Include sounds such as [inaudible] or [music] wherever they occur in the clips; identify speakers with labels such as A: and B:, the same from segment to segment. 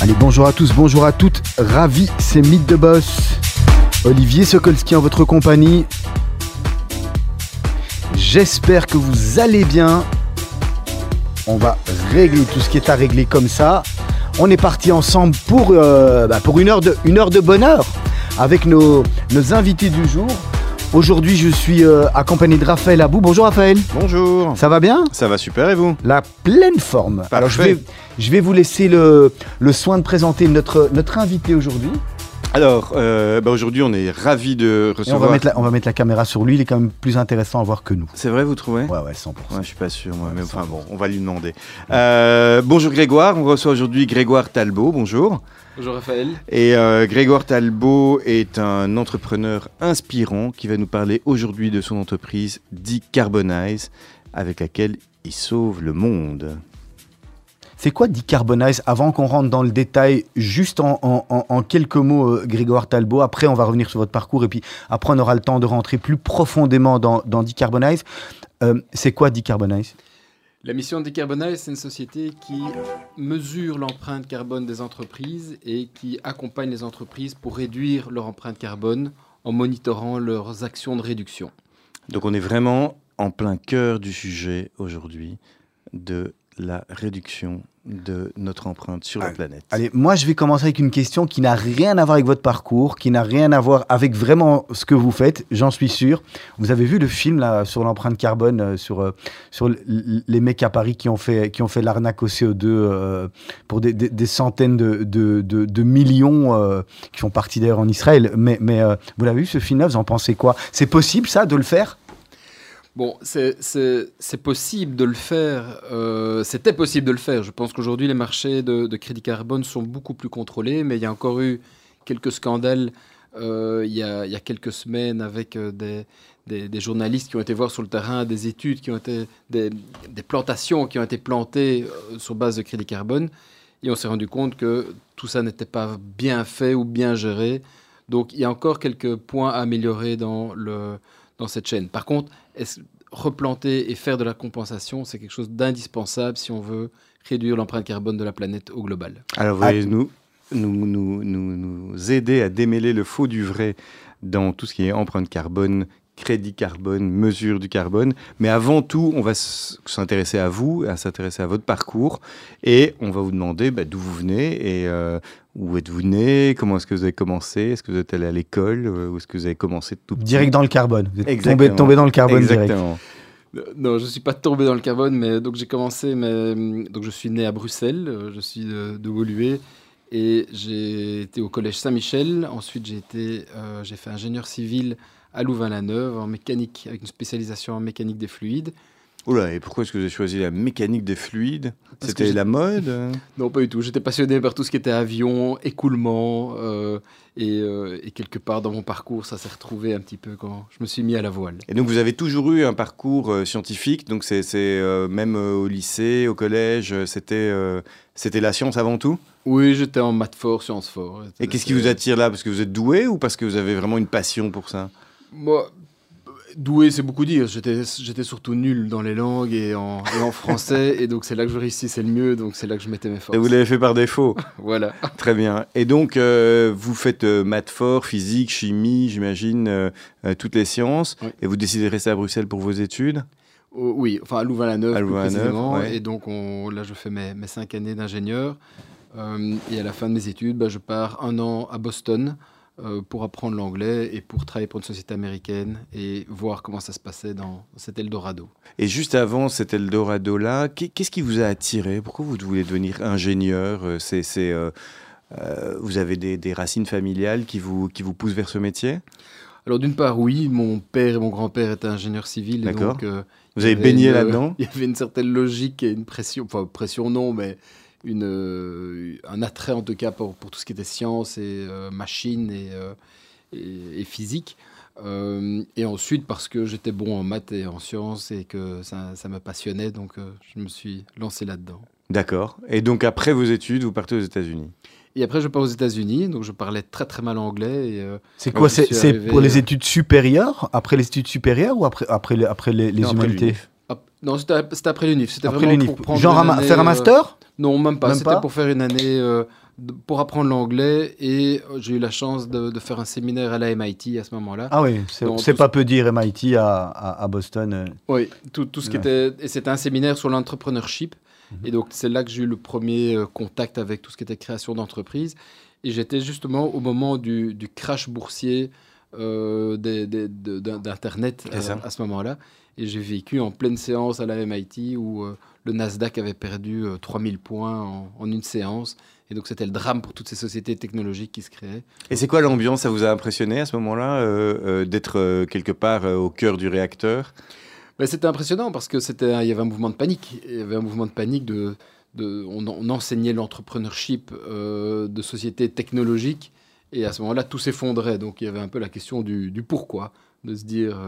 A: Allez, bonjour à tous, bonjour à toutes. Ravi, c'est Mythe de Boss. Olivier Sokolski en votre compagnie. J'espère que vous allez bien. On va régler tout ce qui est à régler comme ça. On est parti ensemble pour, euh, bah, une, heure de, une heure bonheur avec nos invités du jour. Aujourd'hui, je suis euh, accompagné de Raphaël Abou. Bonjour Raphaël.
B: Bonjour.
A: Ça va bien?
B: Ça va super et vous?
A: La pleine forme. Alors je vais, je vais vous laisser le, le soin de présenter notre, notre invité aujourd'hui.
B: Alors, euh, bah, aujourd'hui, on est ravis de
A: Et on
B: recevoir.
A: va, mettre la, on va mettre la caméra sur lui, il est quand même plus intéressant à voir que nous.
B: C'est vrai, vous trouvez?
A: Ouais, ouais, 100%.
B: Ouais, je suis pas sûr, moi, mais enfin bon, on va lui demander. Euh, bonjour Grégoire, on reçoit aujourd'hui Grégoire Talbot, bonjour.
C: Bonjour Raphaël.
B: Et euh, Grégoire Talbot est un entrepreneur inspirant qui va nous parler aujourd'hui de son entreprise Decarbonize, avec laquelle il sauve le monde.
A: C'est quoi Decarbonize Avant qu'on rentre dans le détail, juste en, en- en- en quelques mots, euh, Grégoire Talbot, après on va revenir sur votre parcours et puis après on aura le temps de rentrer plus profondément dans, dans Decarbonize. Euh, c'est quoi Decarbonize?
C: La mission de Decarbonize, c'est une société qui mesure l'empreinte carbone des entreprises et qui accompagne les entreprises pour réduire leur empreinte carbone en monitorant leurs actions de réduction.
B: Donc on est vraiment en plein cœur du sujet aujourd'hui de la réduction de notre empreinte sur la planète.
A: Allez, moi je vais commencer avec une question qui n'a rien à voir avec votre parcours, qui n'a rien à voir avec vraiment ce que vous faites, j'en suis sûr. Vous avez vu le film là sur l'empreinte carbone, euh, sur, euh, sur les mecs à Paris qui ont fait, qui ont fait l'arnaque au CO2 euh, pour des, des- des centaines de, de- de- de millions qui font partie d'ailleurs en Israël. Mais, mais vous l'avez vu ce film-là, vous en pensez quoi? C'est possible ça de le faire?
C: Bon, c'est- possible de le faire. euh, C'était possible de le faire. Je pense qu'aujourd'hui, les marchés de, crédit carbone sont beaucoup plus contrôlés, mais il y a encore eu quelques scandales euh, il, y a, quelques semaines avec euh, des, journalistes qui ont été voir sur le terrain des études, qui ont été des, plantations qui ont été plantées sur base de crédit carbone. Et on s'est rendu compte que tout ça n'était pas bien fait ou bien géré. Donc il y a encore quelques points à améliorer dans, cette chaîne. Par contre, replanter et faire de la compensation, c'est quelque chose d'indispensable si on veut réduire l'empreinte carbone de la planète au global?
B: Alors, vous
A: Ah.
B: allez nous, nous, nous, nous, nous aider à démêler le faux du vrai dans tout ce qui est empreinte carbone, crédit carbone, mesure du carbone. Mais avant tout, on va s'intéresser à vous, à s'intéresser à votre parcours. Et on va vous demander bah, d'où vous venez et euh, où êtes-vous né, comment est-ce que vous avez commencé, est-ce que vous êtes allé à l'école, euh, ou est-ce que vous avez commencé tout
A: Direct dans le carbone. Vous êtes tombé, dans le carbone.
B: Exactement.
C: Euh, Non, je ne suis pas tombé dans le carbone, mais donc j'ai commencé, mais, donc je suis né à Bruxelles, euh, je suis de, de Woluwe, et j'ai été au collège Saint-Michel. Ensuite, j'ai été, euh, j'ai fait ingénieur civil à Louvain-la-Neuve en mécanique, avec une spécialisation en mécanique des fluides.
B: Oula, et pourquoi est-ce que vous avez choisi la mécanique des fluides? C'était la mode? [laughs]
C: Non, pas du tout. J'étais passionné par tout ce qui était avion, écoulement, euh, et, euh, et quelque part dans mon parcours, ça s'est retrouvé un petit peu quand je me suis mis à la voile.
B: Et donc vous avez toujours eu un parcours euh, scientifique, donc c'est même au lycée, au collège, c'était c'était la science avant tout?
C: Oui, j'étais en maths fort, sciences fort.
B: Et qu'est-ce qui vous attire là? Parce que vous êtes doué ou parce que vous avez vraiment une passion pour ça?
C: Moi, doué, c'est beaucoup dire. J'étais, surtout nul dans les langues et en, et en français, et donc c'est là que je réussissais le mieux, donc c'est là que je mettais mes forces.
B: Et vous l'avez fait par défaut. [laughs]
C: Voilà.
B: Très bien. Et donc euh, vous faites euh, maths fort, physique, chimie, j'imagine, euh, euh, toutes les sciences.
C: Oui.
B: Et vous décidez de rester à Bruxelles pour vos études?
C: Oh, oui, enfin à Louvain-la-Neuve
B: À
C: plus
B: Louvain-la-Neuve,
C: précisément.
B: ouais.
C: Et donc on, là, je fais mes, mes cinq années d'ingénieur. Et à la fin de mes études, bah, je pars un an à Boston euh, pour apprendre l'anglais et pour travailler pour une société américaine et voir comment ça se passait dans cet Eldorado.
B: Et juste avant cet Eldorado-là, qu'est- qu'est-ce qui vous a attiré? Pourquoi vous voulez devenir ingénieur? Euh, C'est, c'est, euh, euh, Vous avez des, des racines familiales qui vous, qui vous poussent vers ce métier?
C: Alors d'une part, oui, mon père et mon grand-père étaient ingénieurs civils.
B: D'accord.
C: donc, euh,
B: Vous avez baigné
C: une-
B: là-dedans? [laughs]
C: Il y avait une certaine logique et une pression, enfin pression non, mais une, euh, un attrait en tout cas pour, pour tout ce qui était science et euh, machine et, euh, et, et physique. Euh, et ensuite parce que j'étais bon en maths et en sciences et que ça, ça me passionnait, donc euh, je me suis lancé là-dedans.
B: D'accord. Et donc après vos études, vous partez aux États-Unis.
C: Et après, je pars aux États-Unis, donc je parlais très très mal anglais. Et, euh,
A: C'est quoi C'est
C: suis
A: c'est
C: arrivé,
A: pour les études supérieures Après les études supérieures ou après, après, les, après les, les
B: Non,
A: humanités?
C: Non, c'était après l'UNIF. C'était
A: Après l'UNIF. Genre
C: année,
A: faire un
C: euh,
A: master?
C: Non, même pas. C'était pour faire une année euh, pour apprendre l'anglais et euh, j'ai eu la chance de, de faire un séminaire à la MIT à ce moment-là.
A: Ah oui, c'est pas peu dire MIT à, à, à Boston.
C: Oui, tout, tout ce qui était. Et c'était un séminaire sur l'entrepreneurship.
A: Mhm.
C: Et donc, c'est là que j'ai eu le premier contact avec tout ce qui était création d'entreprise. Et j'étais justement au moment du, du crash boursier euh, d'Internet à ce moment-là. Et j'ai vécu en pleine séance à la MIT où euh, le Nasdaq avait perdu euh, 3000 points en, en une séance. Et donc, c'était le drame pour toutes ces sociétés technologiques qui se créaient.
B: Et c'est quoi l'ambiance? Ça vous a impressionné à ce moment-là euh, euh, d'être quelque part au cœur du réacteur?
C: Ben, c'était impressionnant parce que c'était, il y avait un mouvement de panique. Il y avait un mouvement de panique de, de on, on enseignait l'entrepreneurship de sociétés technologiques et à ce moment-là tout s'effondrait. Donc il y avait un peu la question du, du pourquoi, de se dire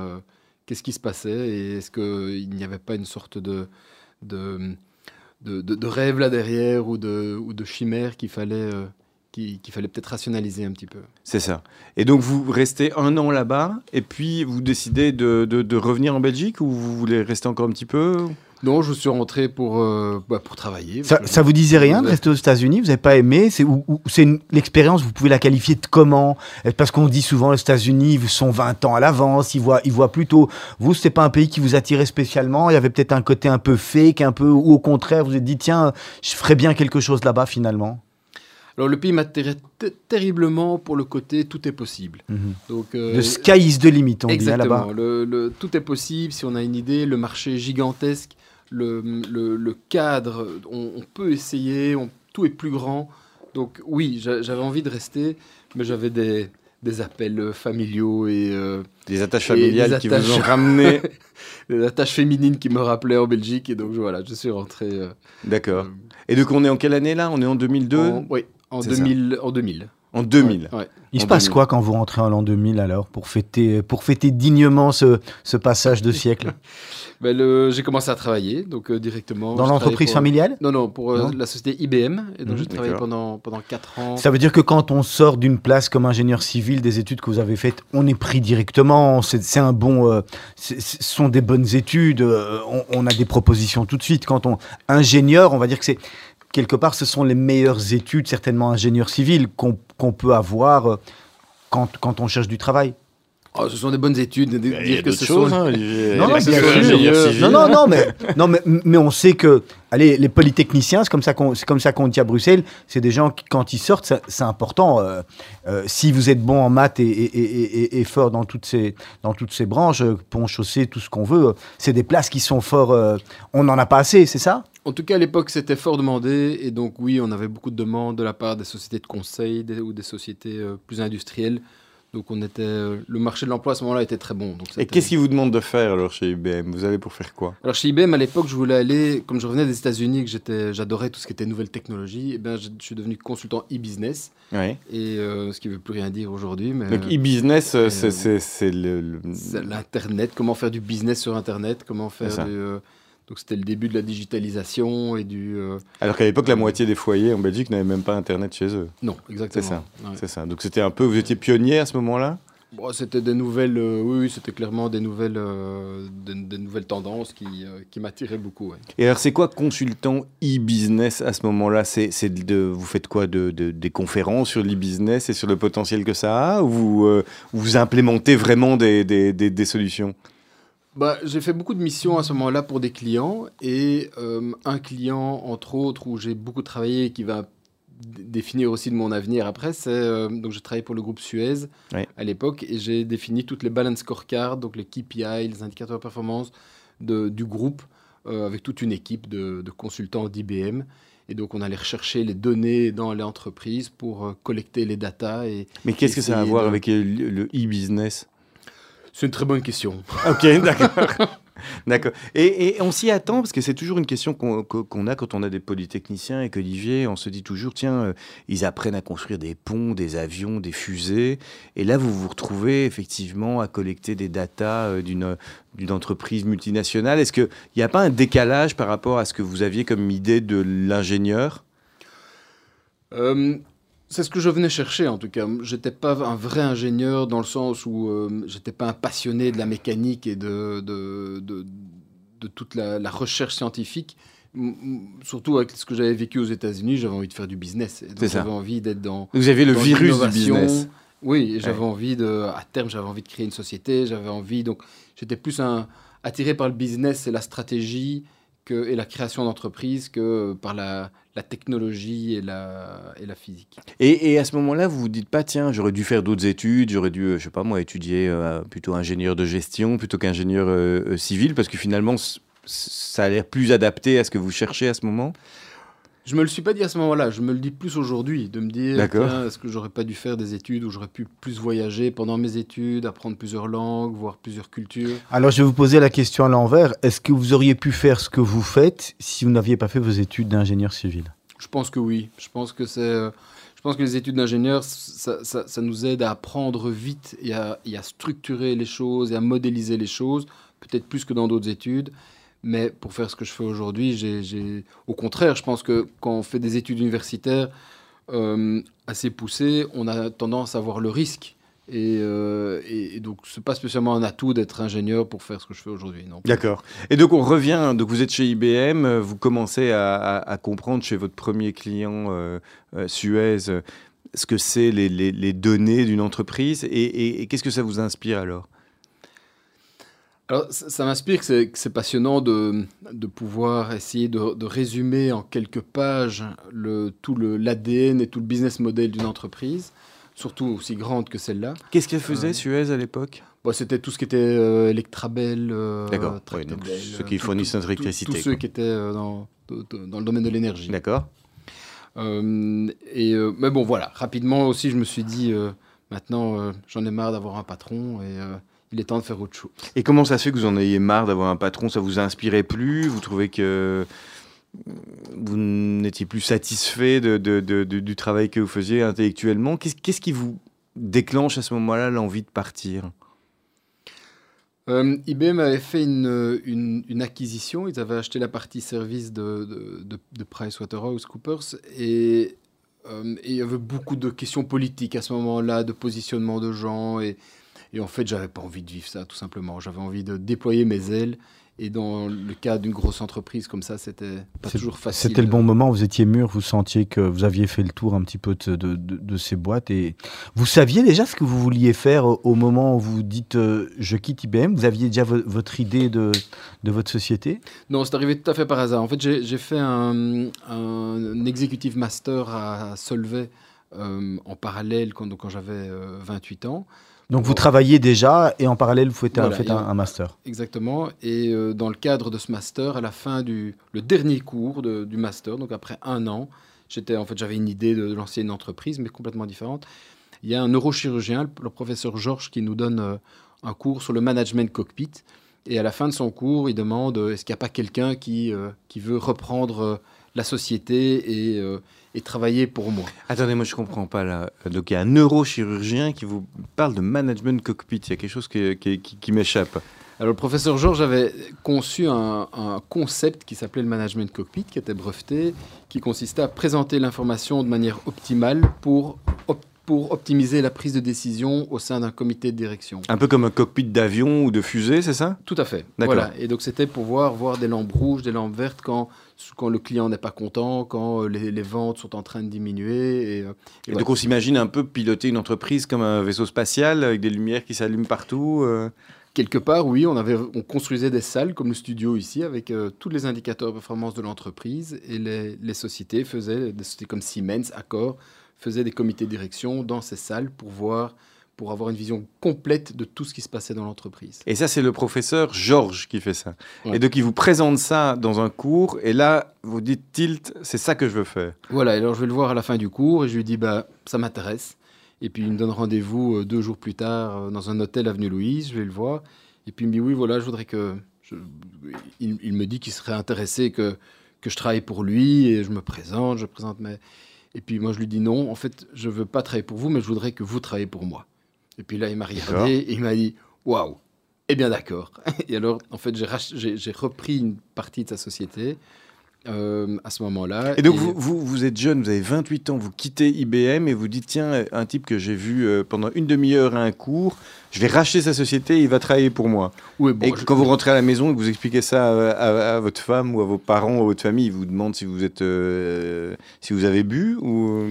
C: qu'est-ce qui se passait et est-ce qu'il n'y avait pas une sorte de de, de, rêve là derrière ou de, ou de chimère qu'il fallait euh, fallait peut-être rationaliser un petit peu?
B: C'est ça. Et donc vous restez un an là-bas et puis vous décidez de, de- de revenir en Belgique ou vous voulez rester encore un petit peu
C: Non, je suis rentré pour, euh, bah, pour travailler.
A: Ça, ça vous disait rien de rester aux États-Unis? Vous n'avez pas aimé? C'est ou- ou- l'expérience. Vous pouvez la qualifier de comment? Parce qu'on dit souvent les États-Unis sont 20 ans à l'avance. Ils voient, ils voient plutôt. Vous, c'est pas un pays qui vous attirait spécialement? Il y avait peut-être un côté un peu fake, un peu ou au contraire, vous vous êtes dit tiens, je ferais bien quelque chose là-bas finalement?
C: Alors le pays m'attirait t- terriblement pour le côté tout est possible. Donc euh,
A: The sky is the limit, on dit hein, là-bas.
C: le, le- tout est possible si on a une idée. Le marché gigantesque, le, le- le cadre, on, on peut essayer. on- tout est plus grand. Donc oui, j'a- j'avais envie de rester, mais j'avais des, des appels familiaux et euh,
B: Des attaches familiales
C: des
B: qui vous ont ramené [laughs]
C: des attaches féminines qui me rappelaient en Belgique. Et donc voilà, je suis rentré. euh,
B: D'accord.
C: euh,
B: Et donc on est en quelle année là? On est en 2002
C: en, oui, en
B: C'est ça.
C: 2000. En 2000.
B: En 2000
C: Ouais, ouais.
A: Il se passe
B: 2000.
A: quoi quand vous rentrez en l'an 2000 alors pour fêter, pour fêter dignement ce, ce passage de siècle? [laughs]
C: Ben, j'ai commencé à travailler donc euh, directement.
A: dans
C: Je
A: l'entreprise
C: travaillais
A: familiale?
C: Non, non, pour euh,
A: Non
C: la société IBM. Et donc, j'ai travaillé
B: D'accord.
C: pendant, pendant 4 ans.
A: Ça veut dire que quand on sort d'une place comme ingénieur civil, des études que vous avez faites, on est pris directement. C'est un bon, euh, ce sont des bonnes études. euh, on, on a des propositions tout de suite. Quand on ingénieur, on va dire que c'est quelque part, ce sont les meilleures études, certainement ingénieur civil, qu'on qu'on peut avoir euh, quand, quand on cherche du travail.
C: Oh, ce sont des bonnes études. de- de
B: Il y a
C: dire que ce
B: choses.
C: sont-
B: hein, Olivier.
A: Non, non,
B: civil.
A: Non, non, non, mais, non mais, mais on sait que, allez, les polytechniciens, c'est comme ça qu'on, c'est comme ça qu'on dit à Bruxelles, c'est des gens qui, quand ils sortent, c'est important. euh, euh, si vous êtes bon en maths et, et, et- et- et fort dans toutes ces, dans toutes ces branches, pont, chaussée, tout ce qu'on veut, c'est des places qui sont fort. euh, on n'en a pas assez, c'est ça?
C: En tout cas, à l'époque, c'était fort demandé. Et donc, oui, on avait beaucoup de demandes de la part des sociétés de conseil des- ou des sociétés euh, plus industrielles. Donc, on était, euh, le marché de l'emploi à ce moment-là était très bon. Donc,
B: Et qu'est-ce qu'ils vous demandent de faire alors chez IBM Vous allez pour faire quoi?
C: Alors chez IBM à l'époque, je voulais aller, comme je revenais des États-Unis, que j'adorais tout ce qui était nouvelles technologies. Et ben, je, je suis devenu consultant e-business,
B: Ouais.
C: et euh, ce qui veut plus rien dire aujourd'hui, mais
B: Donc e-business, c'est- le,
C: l'internet, comment faire du business sur internet, comment faire du, donc c'était le début de la digitalisation et du euh,
B: Alors qu'à l'époque, la moitié des foyers en Belgique n'avaient même pas Internet chez eux.
C: non exactement.
B: ça.
C: Ouais.
B: C'est ça. Donc c'était un peu, vous étiez pionnier à ce moment-là?
C: Bon, c'était des nouvelles, euh, oui, c'était clairement des nouvelles, euh, des, des nouvelles tendances qui, qui m'attiraient beaucoup. ouais.
B: Et alors, c'est quoi consultant e-business à ce moment-là? C'est c'est de, vous faites quoi de, de- des conférences sur l'e-business et sur le potentiel que ça a? Ou vous, vous implémentez vraiment des- des solutions?
C: Bah, j'ai fait beaucoup de missions à ce moment-là pour des clients et euh, un client, entre autres, où j'ai beaucoup travaillé et qui va définir aussi de mon avenir après, c'est euh, donc j'ai travaillé pour le groupe Suez à l'époque et j'ai défini toutes les balance scorecards, donc les KPI, les indicateurs de performance de, du groupe euh, avec toute une équipe de, de consultants d'IBM. Et donc on allait rechercher les données dans les entreprises pour euh, collecter les datas et
B: Mais qu'est-ce que ça a à voir
C: de-
B: avec le e-business?
C: C'est une très bonne question. [laughs]
B: Ok, d'accord. D'accord. Et, et on s'y attend parce que c'est toujours une question qu'on a quand on a des polytechniciens et qu'Olivier, on se dit toujours, tiens, euh, ils apprennent à construire des ponts, des avions, des fusées. Et là, vous vous retrouvez effectivement à collecter des datas euh, d'une d'une entreprise multinationale. Est-ce qu'il n'y a pas un décalage par rapport à ce que vous aviez comme idée de l'ingénieur?
C: Euh, c'est ce que je venais chercher en tout cas. J'étais pas un vrai ingénieur dans le sens où euh, j'étais pas un passionné de la mécanique et de, de, de, de toute la, la recherche scientifique. Surtout avec ce que j'avais vécu aux États-Unis, j'avais envie de faire du business. J'avais envie d'être dans.
B: Vous avez le virus du business.
C: Oui, j'avais
B: Ouais.
C: envie de. À terme, j'avais envie de créer une société. J'avais envie. Donc, j'étais plus un, attiré par le business et la stratégie et la création d'entreprise que par la, technologie et la, physique.
B: Et, à ce moment-là, vous vous dites pas, tiens, j'aurais dû faire d'autres études, j'aurais dû, euh, je sais pas moi, étudier euh, plutôt ingénieur de gestion plutôt qu'ingénieur euh, civil, parce que finalement, ça a l'air plus adapté à ce que vous cherchez à ce moment?
C: Je me le suis pas dit à ce moment-là, je me le dis plus aujourd'hui, de me dire, est-ce que j'aurais pas dû faire des études où j'aurais pu plus voyager pendant mes études, apprendre plusieurs langues, voir plusieurs cultures?
A: Alors, je vais vous poser la question à l'envers. Est-ce que vous auriez pu faire ce que vous faites si vous n'aviez pas fait vos études d'ingénieur civil?
C: Je pense que oui. Je pense que c'est. euh, Je pense que les études d'ingénieur, ça, ça- ça nous aide à apprendre vite et à, et à structurer les choses et à modéliser les choses, peut-être plus que dans d'autres études. Mais pour faire ce que je fais aujourd'hui, j'ai, au contraire, je pense que quand on fait des études universitaires euh, assez poussées, on a tendance à voir le risque. Et, euh, donc, c'est pas spécialement un atout d'être ingénieur pour faire ce que je fais aujourd'hui.
B: D'accord. Et donc on revient, donc vous êtes chez IBM, vous commencez à, comprendre chez votre premier client euh, Suez ce que c'est les, données d'une entreprise et qu'est-ce que ça vous inspire alors?
C: Alors, ça, ça m'inspire que c'est, passionnant de, de pouvoir essayer de, de résumer en quelques pages le, tout le, l'ADN et tout le business model d'une entreprise, surtout aussi grande que celle-là.
B: Qu'est-ce qu'elle faisait
C: Euh,
B: Suez à l'époque?
C: Bon, c'était tout ce qui était euh, Electrabel, euh,
B: D'accord, donc
C: euh,
B: ceux qui fournissent notre électricité,
C: Tous ceux qui étaient euh, dans, le domaine de l'énergie.
B: D'accord.
C: Et, mais bon, voilà, rapidement aussi, je me suis dit, maintenant, j'en ai marre d'avoir un patron et il est temps de faire autre chose.
B: Et comment ça se fait que vous en ayez marre d'avoir un patron? Ça vous inspirait plus? Vous trouvez que vous n'étiez plus satisfait de, de- de- de- du travail que vous faisiez intellectuellement? Qu'est-ce qui vous déclenche à ce moment-là l'envie de partir?
C: Euh, IBM avait fait une, une, une acquisition. Ils avaient acheté la partie service de, de, de, de PricewaterhouseCoopers et, euh, et il y avait beaucoup de questions politiques à ce moment-là, de positionnement de gens. Et, et en fait, j'avais pas envie de vivre ça, tout simplement. J'avais envie de déployer mes ailes. Et dans le cas d'une grosse entreprise comme ça, c'était pas toujours facile.
A: C'était le bon moment, vous étiez mûr, vous sentiez que vous aviez fait le tour un petit peu de, de- de- de ces boîtes et vous saviez déjà ce que vous vouliez faire au, moment où vous dites euh, je quitte IBM Vous aviez déjà vo- votre idée de, de votre société?
C: Non, c'est arrivé tout à fait par hasard. En fait, j'ai fait un, un executive master à Solvay euh, en parallèle quand j'avais euh, 28 ans.
A: Donc vous
C: Bon.
A: travailliez déjà et en parallèle vous faites, un, faites un, master.
C: Exactement. Et euh, dans le cadre de ce master, à la fin du le dernier cours de- du master, donc après un an, j'étais en fait j'avais une idée de, lancer une entreprise, mais complètement différente. Il y a un neurochirurgien, le, professeur Georges, qui nous donne euh, un cours sur le management cockpit. Et à la fin de son cours, il demande euh, est-ce qu'il n'y a pas quelqu'un qui, qui veut reprendre la société et, et travailler pour moi
B: Attendez, moi je comprends pas là. Donc il y a un neurochirurgien qui vous parle de management cockpit. Il y a quelque chose qui, qui- qui- qui m'échappe.
C: Alors, le professeur Georges avait conçu un, un concept qui s'appelait le management cockpit, qui était breveté, qui consistait à présenter l'information de manière optimale pour, op- pour optimiser la prise de décision au sein d'un comité de direction.
B: Un peu comme un cockpit d'avion ou de fusée, c'est ça?
C: Tout à fait.
B: D'accord.
C: Voilà. Et donc, c'était pour voir, voir des lampes rouges, des lampes vertes quand, quand le client n'est pas content, quand euh, les, les ventes sont en train de diminuer. Et, euh, et
B: Et
C: voilà.
B: donc on s'imagine un peu piloter une entreprise comme un vaisseau spatial avec des lumières qui s'allument partout. euh.
C: Quelque part, oui, on, avait, on construisait des salles comme le studio ici avec euh, tous les indicateurs de performance de l'entreprise et les, les sociétés faisaient, des sociétés comme Siemens, Accor, faisaient des comités de direction dans ces salles pour voir, pour avoir une vision complète de tout ce qui se passait dans l'entreprise.
B: Et ça, c'est le professeur Georges qui fait ça.
C: Ouais.
B: Et donc il vous présente ça dans un cours. Et là, vous dites tilt, c'est ça que je veux faire.
C: Voilà, alors je vais le voir à la fin du cours et je lui dis, bah, ça m'intéresse. Et puis il me donne rendez-vous euh, deux jours plus tard euh, dans un hôtel avenue Louise, je vais le voir. Et puis il me dit oui, voilà, je voudrais que... je- Il, il me dit qu'il serait intéressé que, que je travaille pour lui et je me présente, je présente mes... Et puis moi je lui dis non, en fait je veux pas travailler pour vous, mais je voudrais que vous travaillez pour moi. Et puis là il m'a regardé et il m'a dit waouh, eh bien d'accord. [laughs] Et alors en fait j'ai repris une partie de sa société euh, à ce moment-là.
B: Et donc, vous, vous, vous êtes jeune, vous avez 28 ans, vous quittez IBM et vous dites tiens, un type que j'ai vu euh, pendant une demi-heure à un cours, je vais racheter sa société et il va travailler pour moi.
C: Oui, bon,
B: et
C: je-
B: quand vous rentrez à la maison et que vous expliquez ça à, à- à votre femme ou à vos parents ou à votre famille, ils vous demandent si vous êtes, euh, si vous avez bu ou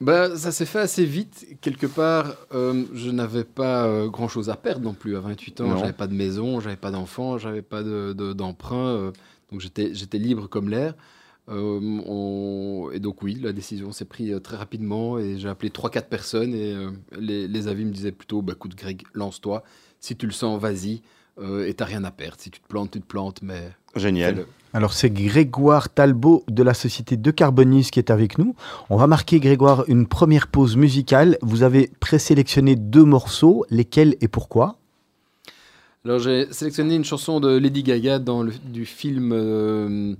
C: Bah, ça s'est fait assez vite. Quelque part, euh, je n'avais pas euh, grand-chose à perdre non plus. À 28 ans, j'avais pas de maison, j'avais pas d'enfants, j'avais pas de- de- d'emprunt. euh, donc j'étais libre comme l'air. Euh, on- Et donc oui, la décision s'est prise euh, très rapidement et j'ai appelé 3-4 personnes et euh, les, les avis me disaient plutôt, bah, écoute Greg, lance-toi. Si tu le sens, vas-y. Euh, et t'as rien à perdre. Si tu te plantes, tu te plantes, mais
B: génial.
A: Alors c'est Grégoire Talbot de la société De Carbonis qui est avec nous. On va marquer Grégoire une première pause musicale. Vous avez présélectionné deux morceaux, lesquels et pourquoi?
C: Alors j'ai sélectionné une chanson de Lady Gaga dans le, du film euh,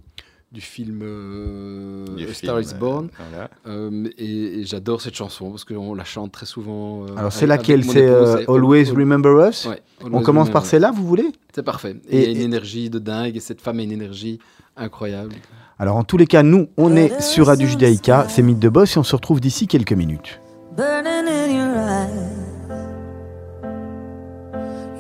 C: du film, euh,
B: Du
C: A Star
B: film,
C: Is Born
B: voilà.
C: Euh, et, et j'adore cette chanson parce qu'on la chante très souvent. euh,
A: Alors c'est laquelle? C'est euh, Always
C: Al-
A: Remember Us?
C: Ouais,
A: On commence par celle-là, vous voulez?
C: C'est parfait.
A: Et-
C: Et il y a une
A: et-
C: énergie de dingue et cette femme a une énergie incroyable.
A: Alors en tous les cas, nous, on est sur Radio Judaïka, c'est Mythe de Boss et on se retrouve d'ici quelques minutes.
D: burning in your eyes.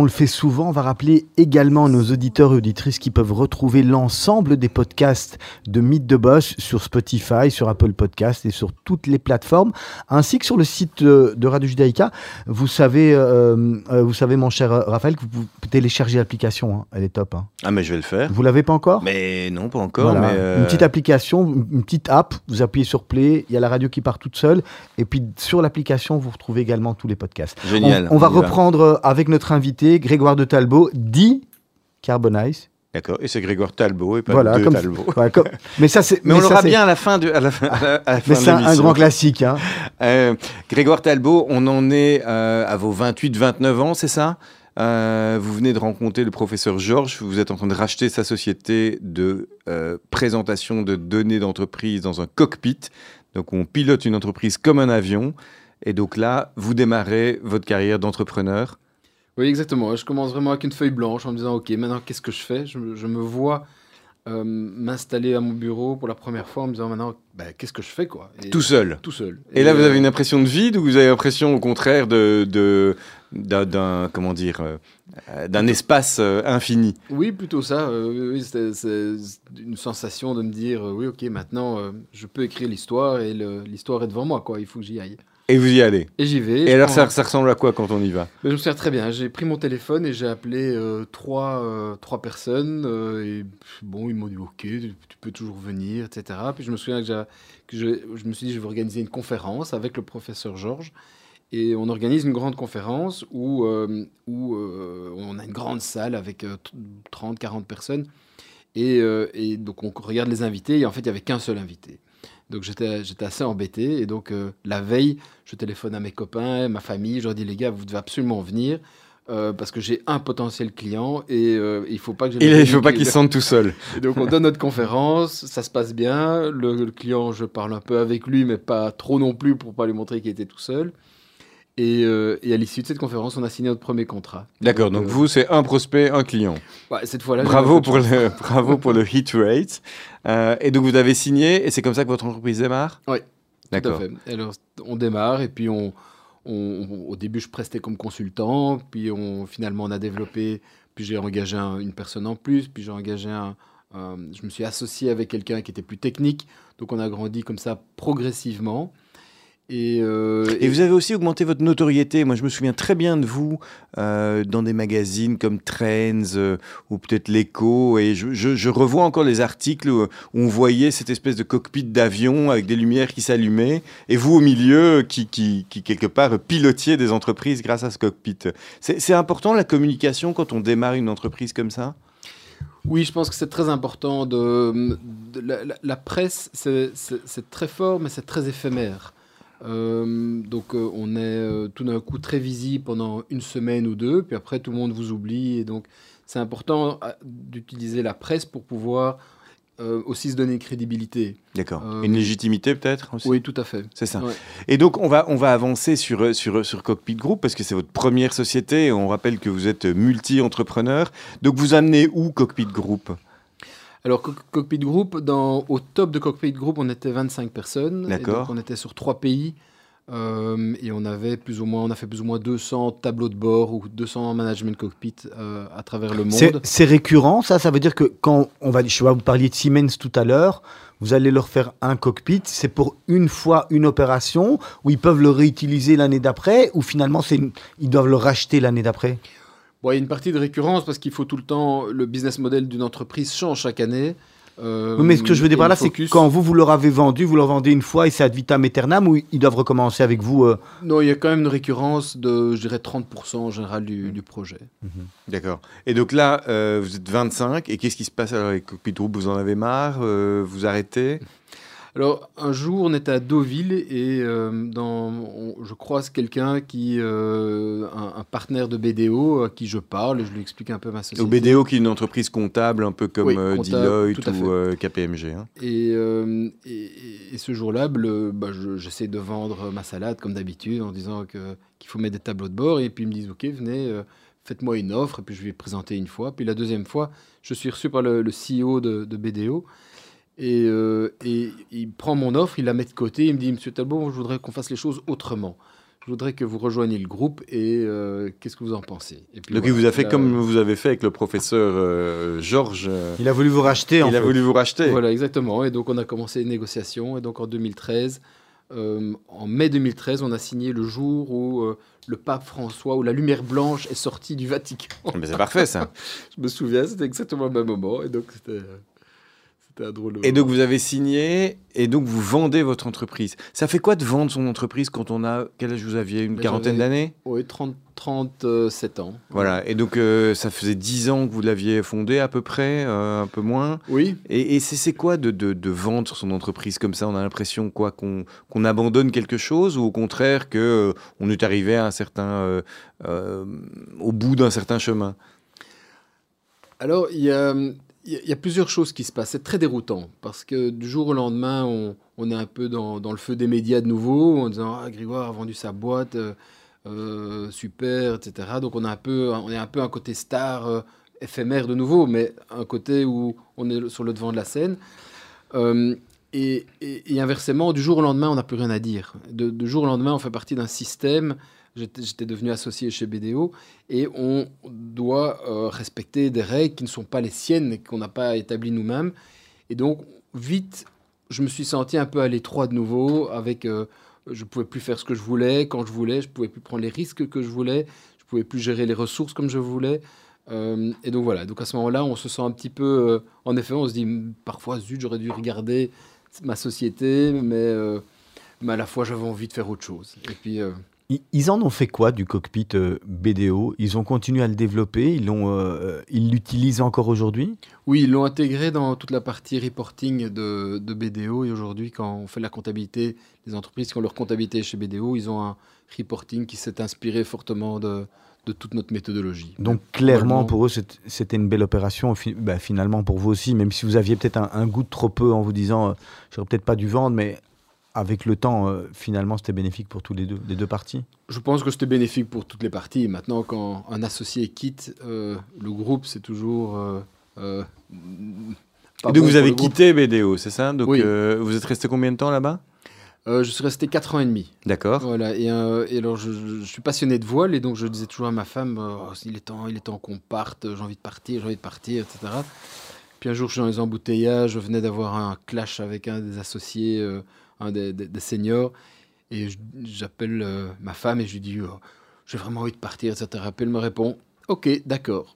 A: on le fait souvent, on va rappeler également nos auditeurs et auditrices qui peuvent retrouver l'ensemble des podcasts de Mythe de Bosch sur Spotify, sur Apple Podcast et sur toutes les plateformes, ainsi que sur le site euh, de Radio Judaïka. Vous savez, euh, euh, vous savez, mon cher Raphaël, que vous pouvez télécharger l'application. hein. Elle est top. hein.
B: Ah, mais je vais le faire.
A: Vous l'avez pas encore?
B: Mais non, pas encore.
A: Voilà.
B: mais, euh,
A: Une petite application, une petite app, vous appuyez sur Play, il y a la radio qui part toute seule, et puis sur l'application, vous retrouvez également tous les podcasts.
B: Génial.
A: On, on va reprendre avec notre invité, Grégoire de Talbot, dit Carbonize.
B: D'accord. Et c'est Grégoire Talbot et pas
A: Voilà,
B: deux
A: comme-
B: Talbot.
A: Comme- [laughs] mais ça, c'est.
B: Mais, on l'aura bien à la fin de, à la fin, à la- à la fin
A: Mais
B: de
A: c'est un, grand classique. Hein.
B: Euh, Grégoire Talbot, on en est euh, à vos 28-29 ans, c'est ça? Euh, Vous venez de rencontrer le professeur Georges, vous êtes en train de racheter sa société de euh, présentation de données d'entreprise dans un cockpit. Donc on pilote une entreprise comme un avion. Et donc là, vous démarrez votre carrière d'entrepreneur.
C: Oui, exactement. Je commence vraiment avec une feuille blanche en me disant, OK, maintenant, qu'est-ce que je fais? Je, me- je me vois euh, m'installer à mon bureau pour la première fois en me disant, maintenant, bah, qu'est-ce que je fais, quoi? Et-
B: Tout seul.
C: Tout seul.
B: Et là, vous
C: euh,
B: avez une impression de vide ou vous avez l'impression, au contraire, de, de- d'un, comment dire, euh, d'un espace euh, infini?
C: Oui, plutôt ça. euh, oui, c'est une sensation de me dire, oui, OK, maintenant, je peux écrire l'histoire et l'histoire est devant moi, quoi. Il faut que j'y aille.
B: Et vous y allez.
C: Et j'y vais.
B: Et alors, ça, ça ressemble à quoi quand on y va?
C: Je me souviens très bien. J'ai pris mon téléphone et j'ai appelé euh, trois, euh, trois personnes. euh, et bon, ils m'ont dit OK, tu, tu peux toujours venir, etc. Puis je me souviens que, je, je me suis dit je vais organiser une conférence avec le professeur Georges. Et on organise une grande conférence où, où on a une grande salle avec euh, 30, 40 personnes. Et, et donc on regarde les invités. Et en fait, il n'y avait qu'un seul invité. Donc j'étais j'étais assez embêté. Et donc euh, la veille, je téléphone à mes copains, ma famille. Je leur dis les gars, vous devez absolument venir. euh, parce que j'ai un potentiel client et euh, il faut pas que
B: Il faut pas qu'il se sente tout seul. [laughs]
C: Et donc on donne notre conférence, ça se passe bien. Le, le client, je parle un peu avec lui, mais pas trop non plus pour pas lui montrer qu'il était tout seul. Et, euh, et à l'issue de cette conférence, on a signé notre premier contrat.
B: D'accord, donc
C: euh,
B: vous, c'est un prospect, un client.
C: ouais, cette fois-là,
B: Bravo pour, le, [laughs] bravo pour le hit rate. Euh, et donc, vous avez signé, et c'est comme ça que votre entreprise démarre?
C: Oui, Tout à
B: D'accord.
C: fait. Alors, on démarre et puis on, on- on- au début, je prestais comme consultant, puis on, finalement, on a développé, puis j'ai engagé un- une personne en plus, puis j'ai engagé un- je me suis associé avec quelqu'un qui était plus technique, donc on a grandi comme ça progressivement. Et, euh,
B: Et vous avez aussi augmenté votre notoriété. Moi, je me souviens très bien de vous euh, dans des magazines comme Trends euh, ou peut-être l'Echo. Et je, je- je revois encore les articles où, on voyait cette espèce de cockpit d'avion avec des lumières qui s'allumaient. Et vous, au milieu, qui, qui, qui, quelque part, pilotiez des entreprises grâce à ce cockpit. C'est important la communication quand on démarre une entreprise comme ça?
C: Oui, je pense que c'est très important. De, de- la, la- la presse, c'est très fort, mais c'est très éphémère. Euh, donc, euh, on est euh, tout d'un coup très visible pendant une semaine ou deux, puis après, tout le monde vous oublie. Et donc, c'est important d'utiliser la presse pour pouvoir aussi se donner une crédibilité.
B: D'accord. Une légitimité peut-être aussi?
C: Oui, tout à fait.
B: C'est ça.
C: Ouais.
B: Et donc, on va, on va avancer sur, sur, sur Cockpit Group parce que c'est votre première société. On rappelle que vous êtes multi-entrepreneur. Donc, vous amenez où Cockpit Group?
C: Alors, Co- Cockpit Group, dans, au top de Cockpit Group, on était 25 personnes.
B: D'accord.
C: On était sur trois pays. euh, et on avait plus ou moins, on a fait plus ou moins 200 tableaux de bord ou 200 management cockpit euh, à travers le monde.
A: c'est récurrent, ça? Ça veut dire que quand on va, je vois, vous parliez de Siemens tout à l'heure, vous allez leur faire un cockpit, c'est pour une fois une opération, où ils peuvent le réutiliser l'année d'après, ou finalement c'est ils doivent le racheter l'année d'après?
C: Bon, il y a une partie de récurrence parce qu'il faut tout le temps, le business model d'une entreprise change chaque année. Euh,
A: Oui, mais ce que je veux dire par là, c'est que quand vous, vous leur avez vendu, vous leur vendez une fois et c'est ad vitam aeternam, ou ils doivent recommencer avec vous euh,
C: Non, il y a quand même une récurrence de, je dirais, 30% en général
A: Mm.
C: du, du projet.
B: D'accord. Et donc là, euh, vous êtes 25. Et qu'est-ce qui se passe alors avec Cockpit Group Vous en avez marre? Euh, Vous arrêtez?
C: Alors, un jour, on était à Deauville et euh, dans, on- je croise quelqu'un qui, euh, un, un partenaire de BDO à qui je parle et je lui explique un peu ma société.
B: Au BDO, qui est une entreprise comptable, un peu comme
C: Oui,
B: euh,
C: comptable,
B: Deloitte ou euh, KPMG. hein.
C: Et, euh, et, et- et ce jour-là, bah, je- j'essaie de vendre ma salade comme d'habitude en disant qu'il faut mettre des tableaux de bord. Et puis ils me disent Ok, venez, euh, faites-moi une offre. Et puis je vais présenter une fois. Puis la deuxième fois, je suis reçu par le, le CEO de, de BDO. Et, euh, et il prend mon offre, il la met de côté. Il me dit Monsieur Talbot, je voudrais qu'on fasse les choses autrement. je voudrais que vous rejoigniez le groupe et euh, qu'est-ce que vous en pensez? Et puis
B: Donc
C: voilà,
B: il vous a fait
C: là,
B: comme vous avez fait avec le professeur euh, Georges.
A: Il a voulu vous racheter. en
B: il a
A: fait.
B: voulu vous racheter.
C: Voilà, exactement. Et donc, on a commencé les négociations. Et donc, en 2013, euh, en mai 2013, on a signé le jour où euh, le pape François, où la lumière blanche est sortie du Vatican.
B: Mais c'est parfait ça. [laughs]
C: Je me souviens, c'était exactement le même moment. Et donc, c'était euh, c'était drôle de
B: Et donc vous avez signé et donc vous vendez votre entreprise. Ça fait quoi de vendre son entreprise quand on a quel âge vous aviez une
C: Ben,
B: quarantaine d'années?
C: Oui, 30, 37 ans.
B: Voilà. Et donc euh, ça faisait 10 ans que vous l'aviez fondé à peu près, euh, un peu moins.
C: Oui,
B: Et, et c'est c'est quoi de, de, de vendre son entreprise comme ça? On a l'impression quoi qu'on qu'on abandonne quelque chose ou au contraire que euh, on est arrivé à un certain euh, euh, au bout d'un certain chemin?
C: Alors, il y a, il y a- plusieurs choses qui se passent. C'est très déroutant parce que du jour au lendemain, on, on est un peu dans, dans le feu des médias de nouveau en disant Ah, Grégoire a vendu sa boîte, euh, euh, super, etc. Donc, on, a un peu, on est un peu un côté star euh, éphémère de nouveau, mais un côté où on est sur le devant de la scène. Et, et- et inversement, du jour au lendemain, on n'a plus rien à dire. Du jour au lendemain, on fait partie d'un système. J'étais devenu associé chez BDO et on doit euh, respecter des règles qui ne sont pas les siennes et qu'on n'a pas établies nous-mêmes. Et donc, vite, je me suis senti un peu à l'étroit de nouveau. Avec, euh, je pouvais plus faire ce que je voulais quand je voulais. Je pouvais plus prendre les risques que je voulais. Je pouvais plus gérer les ressources comme je voulais. Euh, et donc voilà. Donc à ce moment-là, on se sent un petit peu. euh, en effet, on se dit parfois, zut, j'aurais dû regarder ma société, mais, mais à la fois, j'avais envie de faire autre chose. Et puis.
A: Ils- en ont fait quoi du cockpit euh, BDO Ils ont continué à le développer? Ils euh, ils l'utilisent encore aujourd'hui?
C: Oui, ils l'ont intégré dans toute la partie reporting de, de BDO. Et aujourd'hui, quand on fait la comptabilité, les entreprises qui ont leur comptabilité chez BDO, ils ont un reporting qui s'est inspiré fortement de, de toute notre méthodologie.
A: Donc clairement, pour eux, c'était une belle opération. Bah, finalement, pour vous aussi, même si vous aviez peut-être un, un goût de trop peu en vous disant, euh, j'aurais peut-être pas dû vendre, mais avec le temps, euh, finalement, c'était bénéfique pour tous les deux, les deux parties?
C: Je pense que c'était bénéfique pour toutes les parties. Maintenant, quand un associé quitte euh, le groupe, c'est toujours. euh, euh, pas
B: Et donc
C: bon
B: vous avez quitté BDO, c'est ça? Donc
C: Oui.
B: euh, vous êtes resté combien de temps là-bas?
C: Euh, je suis resté 4 ans et demi.
B: D'accord.
C: Voilà, et, euh, et alors je, je- je suis passionné de voile et donc je disais toujours à ma femme Oh, il est temps, il est temps qu'on parte, j'ai envie de partir, j'ai envie de partir, etc. Puis un jour je suis dans les embouteillages, je venais d'avoir un clash avec un des associés, euh, des, des- seniors, et j'appelle euh, ma femme et je lui dis Oh, j'ai vraiment envie de partir, etc. Puis elle me répond ok, d'accord.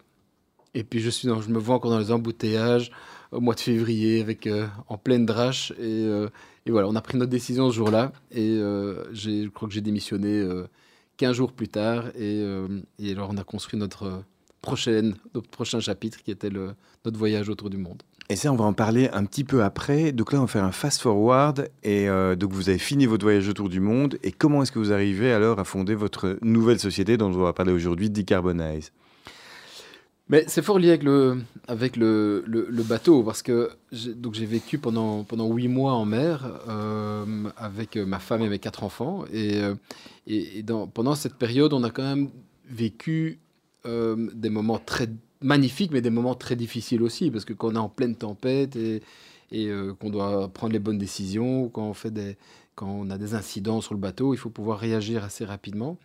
C: Et puis je suis je me vois encore dans les embouteillages au mois de février avec euh, en pleine drache et euh, et voilà, on a pris notre décision ce jour-là. Et je crois que j'ai démissionné euh, 15 jours plus tard. Et, alors, on a construit notre, prochaine, notre prochain chapitre qui était notre voyage autour du monde.
B: Et ça, on va en parler un petit peu après. Donc là, on va faire un fast-forward. Et euh, donc, vous avez fini votre voyage autour du monde. Et comment est-ce que vous arrivez alors à fonder votre nouvelle société dont on va parler aujourd'hui, Decarbonize?
C: Mais c'est fort lié avec le, avec le, le, bateau parce que j'ai- vécu pendant, pendant 8 mois en mer euh, avec ma femme et mes quatre enfants. Et, euh, et, pendant cette période, on a quand même vécu des moments très magnifiques, mais des moments très difficiles aussi parce que quand on est en pleine tempête et, euh, qu'on doit prendre les bonnes décisions, quand on, fait quand on a des incidents sur le bateau, il faut pouvoir réagir assez rapidement.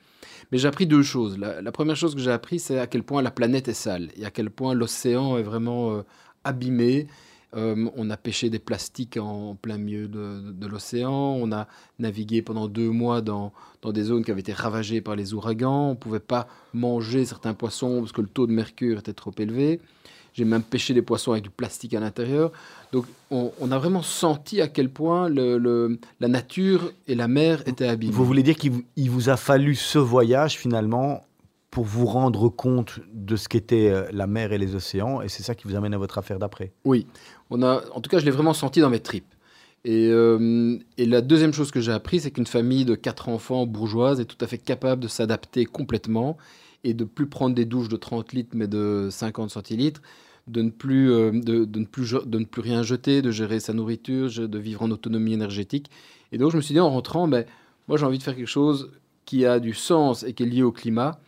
C: Mais j'ai appris deux choses. La, la première chose que j'ai appris, c'est à quel point la planète est sale et à quel point l'océan est vraiment euh, abîmé. Euh, on a pêché des plastiques en plein milieu de, de l'océan. On a navigué pendant deux mois dans, dans des zones qui avaient été ravagées par les ouragans. On ne pouvait pas manger certains poissons parce que le taux de mercure était trop élevé. J'ai même pêché des poissons avec du plastique à l'intérieur. Donc on, on a vraiment senti à quel point le- le- la nature et la mer étaient abîmées.
A: Vous voulez dire qu'il vous, a fallu ce voyage, finalement, pour vous rendre compte de ce qu'étaient euh, la mer et les océans, et c'est ça qui vous amène à votre affaire d'après?
C: Oui, en tout cas, je l'ai vraiment senti dans mes tripes. Et, euh, et la deuxième chose que j'ai appris, c'est qu'une famille de quatre enfants bourgeoise est tout à fait capable de s'adapter complètement et de plus prendre des douches de 30 litres, mais de 50 centilitres, de ne plus, euh, de, ne plus, de ne plus rien jeter, de gérer sa nourriture, de vivre en autonomie énergétique. Et donc, je me suis dit en rentrant, ben, moi, j'ai envie de faire quelque chose qui a du sens et qui est lié au climat,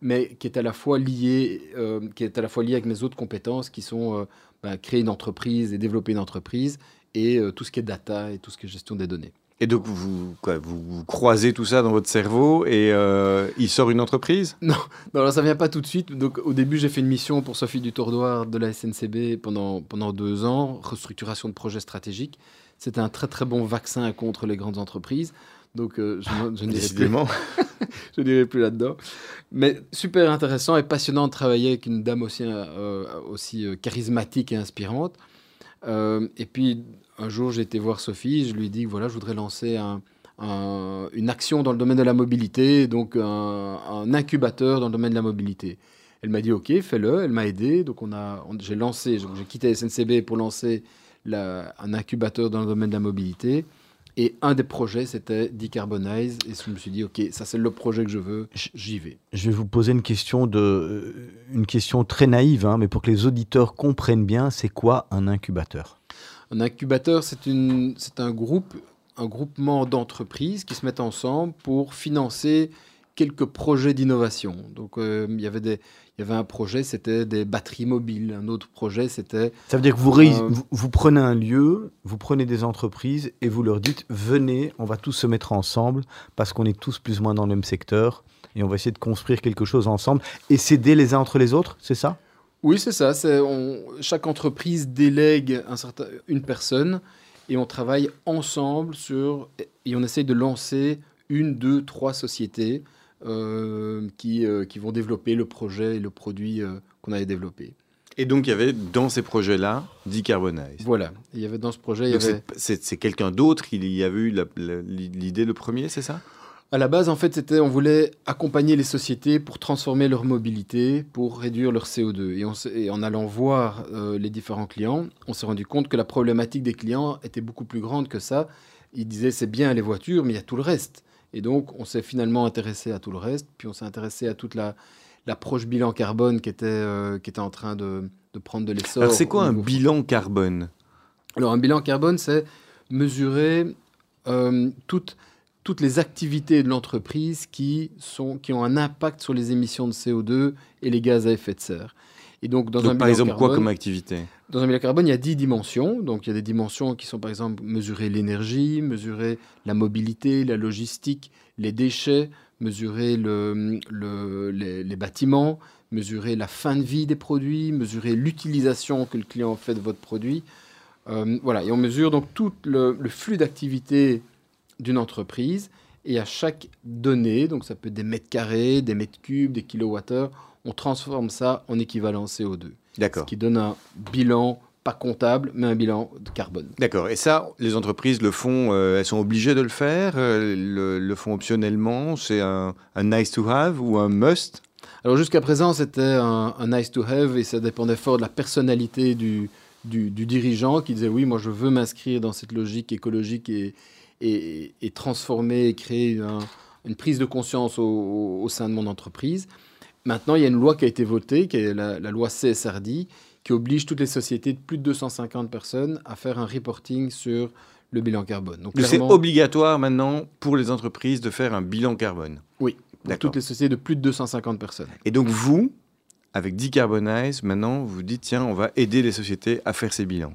C: mais qui est à la fois lié, euh, qui est à la fois lié avec mes autres compétences, qui sont euh, ben, créer une entreprise et développer une entreprise, et euh, tout ce qui est data et tout ce qui est gestion des données.
B: Et donc, vous, quoi, vous, vous croisez tout ça dans votre cerveau et euh, il sort une entreprise? [laughs]
C: Non, alors ça vient pas tout de suite. Donc, au début, j'ai fait une mission pour Sophie Dutourdoir de la SNCB pendant, pendant deux ans, restructuration de projets stratégiques. C'était un très très bon vaccin contre les grandes entreprises. Donc, euh, je, ne- je plus, [laughs] n'irai plus là-dedans. Mais super intéressant et passionnant de travailler avec une dame aussi, euh, aussi euh, charismatique et inspirante. Euh, et puis, un jour, j'ai été voir Sophie. Je lui ai dit voilà, je voudrais lancer un- un- une action dans le domaine de la mobilité, donc un, un incubateur dans le domaine de la mobilité. Elle m'a dit OK, fais-le. Elle m'a aidé. Donc, on a, on- j'ai lancé, j'ai quitté SNCB pour lancer la- un incubateur dans le domaine de la mobilité. Et un des projets, c'était Decarbonize. Et je me suis dit, OK, ça, c'est le projet que je veux. J'y vais.
A: Je vais vous poser une question, de, euh, une question très naïve, hein, mais pour que les auditeurs comprennent bien, c'est quoi un incubateur?
C: Un incubateur, c'est un groupe, un groupement d'entreprises qui se mettent ensemble pour financer quelques projets d'innovation. Donc, euh, il y avait des, il y avait un projet, c'était des batteries mobiles. Un autre projet, c'était
A: Ça veut dire que vous,
C: Euh,
A: vous, vous prenez un lieu, vous prenez des entreprises et vous leur dites venez, on va tous se mettre ensemble parce qu'on est tous plus ou moins dans le même secteur et on va essayer de construire quelque chose ensemble et s'aider les uns entre les autres, c'est ça?
C: Oui, c'est ça. On- chaque entreprise délègue un certain, une personne et on travaille ensemble sur et on essaye de lancer une, deux, trois sociétés qui, euh, qui vont développer le projet et le produit euh, qu'on avait développé.
B: Et donc, il y avait dans ces projets-là Decarbonize.
C: Voilà. Il y avait dans ce projet, il y
B: Donc,
C: avait
B: c'est- quelqu'un d'autre qui y avait eu l'idée le premier, c'est ça?
C: À la base en fait c'était on voulait accompagner les sociétés pour transformer leur mobilité, pour réduire leur CO2 et, on s'est- et en allant voir euh, les différents clients, on s'est rendu compte que la problématique des clients était beaucoup plus grande que ça. Ils disaient c'est bien les voitures mais il y a tout le reste. Et donc on s'est finalement intéressé à tout le reste, puis on s'est intéressé à toute la l'approche bilan carbone qui était euh, qui était en train de, de prendre de l'essor.
B: Alors, c'est quoi un bilan carbone?
C: Alors, un bilan carbone, c'est mesurer euh, toutes, toutes les activités de l'entreprise qui, sont, qui ont un impact sur les émissions de CO2 et les gaz à effet de serre. Et donc, dans un
B: Donc, par
C: bilan
B: exemple, quoi comme activité?
C: Dans un bilan carbone, il y a 10 dimensions. Donc, il y a des dimensions qui sont, par exemple, mesurer l'énergie, mesurer la mobilité, la logistique, les déchets, mesurer le, le- les, bâtiments, mesurer la fin de vie des produits, mesurer l'utilisation que le client fait de votre produit. Euh, voilà, et on mesure donc tout le, le flux d'activité d'une entreprise. Et à chaque donnée, donc ça peut être des mètres carrés, des mètres cubes, des kilowattheures, on transforme ça en équivalent CO2 ce qui donne un bilan, pas comptable, mais un bilan de carbone.
B: D'accord. Et ça, les entreprises le font, euh, elles sont obligées de le faire, euh, le, le font optionnellement, c'est un, un nice to have ou un must?
C: Alors jusqu'à présent, c'était un, un nice to have et ça dépendait fort de la personnalité du, du, du dirigeant qui disait oui, moi je veux m'inscrire dans cette logique écologique et, et, et transformer et créer un- une prise de conscience au, au- au sein de mon entreprise. Maintenant, il y a une loi qui a été votée, qui est la, la loi CSRD, qui oblige toutes les sociétés de plus de 250 personnes à faire un reporting sur le bilan carbone. Donc,
B: C'est obligatoire maintenant pour les entreprises de faire un bilan carbone.
C: Oui, pour toutes les sociétés de plus de 250 personnes.
B: Et donc vous, avec Decarbonize, maintenant, vous dites, tiens, on va aider les sociétés à faire ces bilans.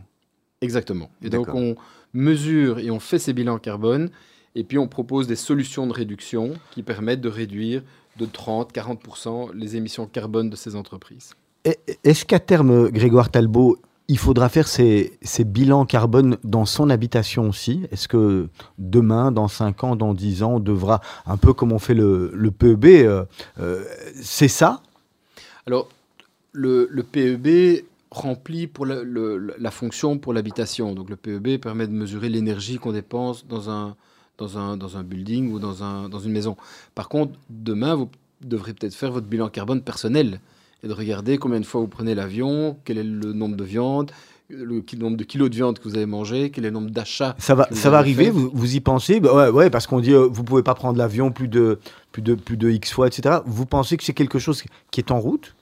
C: Exactement. Et donc on mesure et on fait ces bilans carbone et puis on propose des solutions de réduction qui permettent de réduire de 30-40% les émissions carbone de ces entreprises.
A: Est-ce qu'à terme, Grégoire Talbot, il faudra faire ces, ces bilans carbone dans son habitation aussi? Est-ce que demain, dans 5 ans, dans 10 ans, on devra, un peu comme on fait le, le PEB, euh, euh, c'est ça?
C: Alors le, le PEB remplit pour la, le- la fonction pour l'habitation. Donc le PEB permet de mesurer l'énergie qu'on dépense dans un, dans, un, dans un building ou dans, un, dans une maison. Par contre, demain, vous devrez peut-être faire votre bilan carbone personnel et de regarder combien de fois vous prenez l'avion, quel est le nombre de viande, le nombre de kilos de viande que vous avez mangé, quel est le nombre d'achats.
A: Ça va, ça va arriver, vous, vous y pensez? Bah ouais, ouais, parce qu'on dit euh, vous pouvez pas prendre l'avion plus de, plus, de, plus de X fois, etc. Vous pensez que c'est quelque chose qui est en route?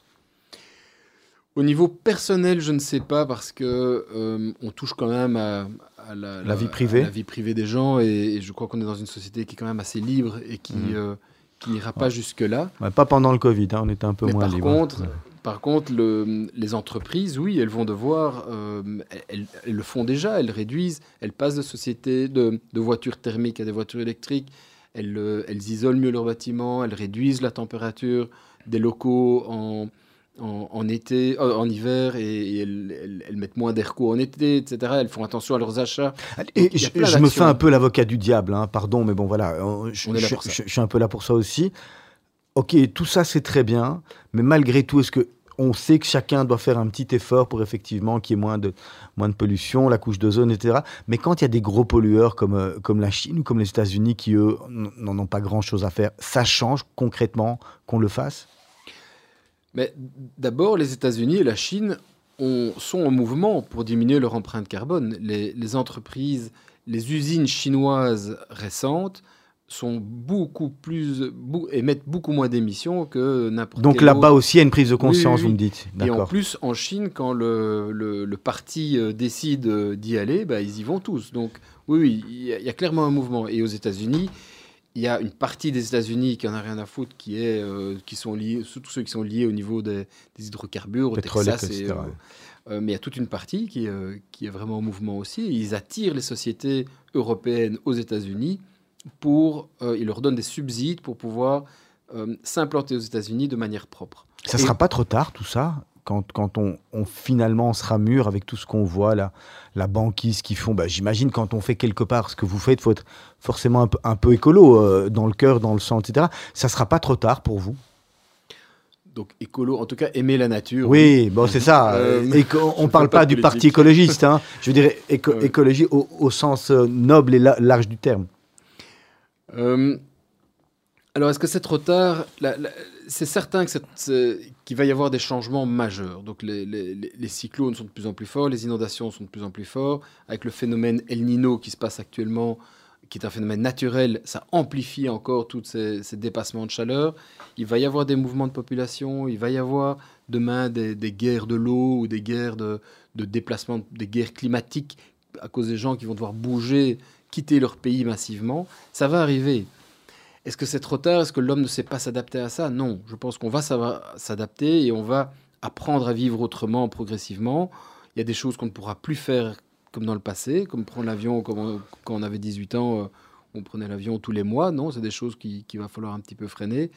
C: Au niveau personnel, je ne sais pas parce que euh, on touche quand même à, à la,
A: La vie privée.
C: à la vie privée des gens et, et je crois qu'on est dans une société qui est quand même assez libre et qui
A: Mhm.
C: euh, qui n'ira pas jusque là.
A: Ouais, Pas pendant le Covid, hein, on était un peu
C: Mais
A: moins
C: par
A: libre.
C: contre, Par contre, le- les entreprises, oui, elles vont devoir, euh, elles, elles le font déjà, elles réduisent, elles passent de sociétés de, de voitures thermiques à des voitures électriques, elles, euh, elles isolent mieux leurs bâtiments, elles réduisent la température des locaux en, en, en été, euh, en hiver, et, et elles, elles- elles mettent moins d'air en été, etc. Elles font attention à leurs achats.
A: Et je, me fais un peu l'avocat du diable, hein, pardon, mais bon voilà, euh, je,
C: On est là
A: je-
C: pour ça.
A: je- je suis un peu là pour ça aussi. Ok, tout ça c'est très bien, mais malgré tout, est-ce que on sait que chacun doit faire un petit effort pour effectivement qu'il y ait moins de, moins de pollution, la couche d'ozone, etc. Mais quand il y a des gros pollueurs comme, euh, comme la Chine ou comme les États-Unis qui, eux, n'en ont pas grand-chose à faire, ça change concrètement qu'on le fasse?
C: Mais d'abord, les États-Unis et la Chine ont- sont en mouvement pour diminuer leur empreinte carbone. Les, les entreprises, les usines chinoises récentes sont beaucoup plus émettent beaucoup moins d'émissions que n'importe
A: Donc là-bas aussi, il y a une prise de conscience,
C: oui, oui.
A: vous me dites.
C: Et en plus, en Chine, quand le, le- le parti euh, décide euh, d'y aller, bah, ils y vont tous. Donc oui, y, il y a clairement un mouvement. Et aux États-Unis, il y a une partie des États-Unis qui en a rien à foutre, qui est, euh, qui sont liés, surtout ceux qui sont liés au niveau des, des hydrocarbures, au
A: Pétrole,
C: Texas.
A: etc.,
C: et, euh, euh, mais il y a toute une partie qui, euh, qui est vraiment en mouvement aussi. Et ils attirent les sociétés européennes aux États-Unis pour, ils leur donnent des subsides pour pouvoir s'implanter aux États-Unis de manière propre.
A: Ça
C: Et-
A: sera pas trop tard tout ça? Quand, quand on, on finalement on sera mûr avec tout ce qu'on voit là, la banquise qu'ils font. Bah, J'imagine quand on fait quelque part ce que vous faites, faut être forcément un peu, un peu écolo euh, dans le cœur, dans le sang, etc. Ça sera pas trop tard pour vous?
C: Donc écolo, en tout cas aimer la nature.
A: Oui, bon c'est ça.
C: Euh,
A: euh, éco- on [laughs]
C: je
A: parle
C: pas
A: du
C: politique.
A: parti écologiste. hein. Je veux dire éco- écologie au, au sens noble et la- large du terme.
C: Alors, est-ce que c'est trop tard? La- la- C'est certain que qu'il va y avoir des changements majeurs. Donc, les, cyclones sont de plus en plus forts, les inondations sont de plus en plus forts. Avec le phénomène El Nino qui se passe actuellement, qui est un phénomène naturel, ça amplifie encore tous ces, dépassements de chaleur. Il va y avoir des mouvements de population, il va y avoir demain des, guerres de l'eau ou des guerres de déplacement, des guerres climatiques à cause des gens qui vont devoir bouger, quitter leur pays massivement. Ça va arriver. Est-ce que c'est trop tard? Est-ce que l'homme ne sait pas s'adapter à ça? Non. Je pense qu'on va s'adapter et on va apprendre à vivre autrement progressivement. Il y a des choses qu'on ne pourra plus faire comme dans le passé, comme prendre l'avion quand on avait 18 ans, euh, on prenait l'avion tous les mois. Non, c'est des choses qui- qu'il va falloir un petit peu freiner.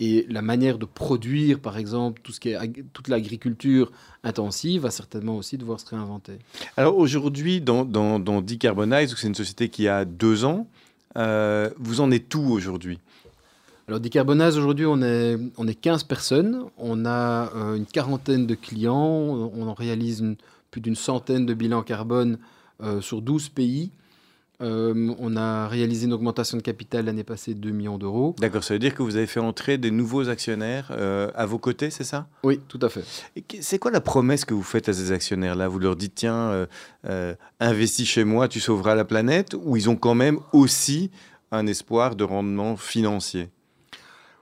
C: Et la manière de produire, par exemple, tout ce qui est toute l'agriculture intensive, va certainement aussi devoir se réinventer.
B: Alors aujourd'hui, dans, dans, dans Decarbonize, c'est une société qui a deux ans, euh, vous en êtes tout aujourd'hui?
C: Alors, Decarbonase, aujourd'hui, on est, on est 15 personnes. On a euh, une quarantaine de clients. On, réalise plus d'une centaine de bilans carbone euh, sur 12 pays. Euh, on a réalisé une augmentation de capital l'année passée de 2 millions d'euros.
B: D'accord, ça veut dire que vous avez fait entrer des nouveaux actionnaires euh, à vos côtés, c'est ça?
C: Oui, tout à fait.
B: C'est quoi la promesse que vous faites à ces actionnaires-là? Vous leur dites, tiens, euh, investis chez moi, tu sauveras la planète? Ou ils ont quand même aussi un espoir de rendement financier?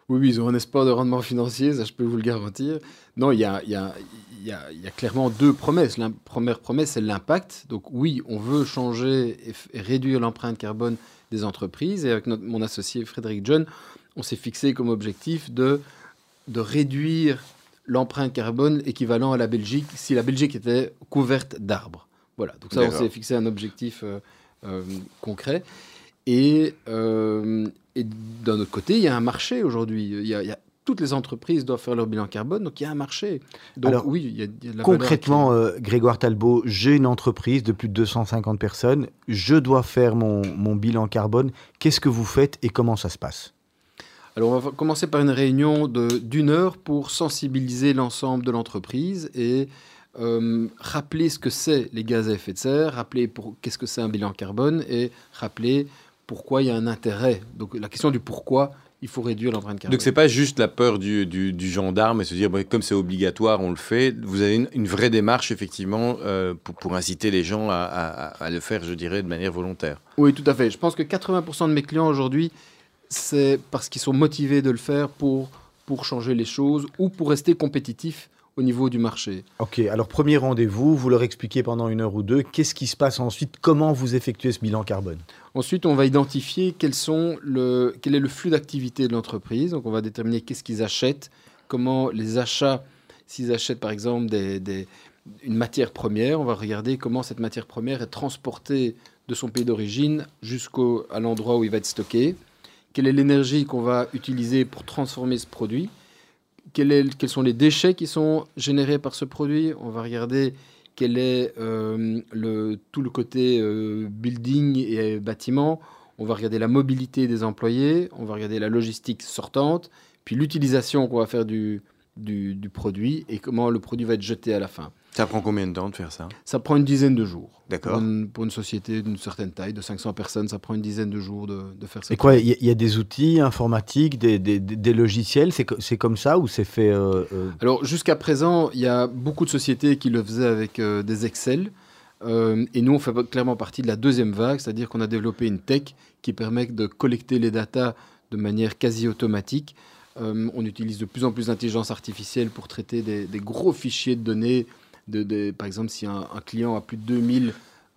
C: Oui, oui, ils ont un espoir de rendement financier, ça je peux vous le garantir. Non, il y a, il y a- il y a- il y a clairement deux promesses. La première promesse, c'est l'impact. Donc oui, on veut changer et, réduire l'empreinte carbone des entreprises. Et avec notre- mon associé Frédéric John, on s'est fixé comme objectif de, de réduire l'empreinte carbone équivalent à la Belgique si la Belgique était couverte d'arbres. Voilà, donc ça, on s'est fixé un objectif euh, euh, concret. Et, euh, et d'un autre côté, il y a un marché aujourd'hui. Il y a- il y a- toutes les entreprises doivent faire leur bilan carbone, donc il y a un marché. Donc
A: Alors,
C: oui, il y a, il y a de la
A: Concrètement, euh, Grégoire Talbot, j'ai une entreprise de plus de 250 personnes. Je dois faire mon, mon bilan carbone. Qu'est-ce que vous faites et comment ça se passe?
C: Alors on va commencer par une réunion d'une heure pour sensibiliser l'ensemble de l'entreprise et euh, rappeler ce que c'est les gaz à effet de serre, rappeler qu'est-ce que c'est un bilan carbone et rappeler pourquoi il y a un intérêt. Donc la question du pourquoi il faut réduire l'empreinte carbone.
B: Donc c'est pas juste la peur du, du- du gendarme et se dire bah, comme c'est obligatoire, on le fait. Vous avez une, une vraie démarche effectivement euh, pour, pour inciter les gens à, à- à le faire, je dirais, de manière volontaire.
C: Oui, tout à fait. Je pense que 80% de mes clients aujourd'hui, c'est parce qu'ils sont motivés de le faire pour, pour changer les choses ou pour rester compétitifs au niveau du marché.
A: Ok, alors premier rendez-vous, vous leur expliquez pendant une heure ou deux. Qu'est-ce qui se passe ensuite Comment vous effectuez ce bilan carbone?
C: Ensuite, on va identifier quel est le flux d'activité de l'entreprise. Donc, on va déterminer qu'est-ce qu'ils achètent, comment les achats, s'ils achètent par exemple une matière première, on va regarder comment cette matière première est transportée de son pays d'origine jusqu'au à l'endroit où il va être stocké. Quelle est l'énergie qu'on va utiliser pour transformer ce produit? Quels sont les déchets qui sont générés par ce produit? On va regarder quel est euh, le, tout le côté euh, building et bâtiment. On va regarder la mobilité des employés. On va regarder la logistique sortante. Puis l'utilisation qu'on va faire du, du, du produit et comment le produit va être jeté à la fin.
B: Ça prend combien de temps de faire ça
C: Ça prend une dizaine de jours.
B: D'accord.
C: Pour une, pour une société d'une certaine taille, de 500 personnes, ça prend une dizaine de jours de, de faire ça.
A: Et quoi, il y, a- il y a des outils informatiques, des, des- des- des logiciels, c'est co- c'est comme ça ou c'est fait euh, euh,
C: Alors jusqu'à présent, il y a beaucoup de sociétés qui le faisaient avec euh, des Excel. Euh, et nous, on fait clairement partie de la deuxième vague, c'est-à-dire qu'on a développé une tech qui permet de collecter les datas de manière quasi automatique. Euh, on utilise de plus en plus d'intelligence artificielle pour traiter des, des gros fichiers de données. De, de- par exemple, si un, un client a plus de 2000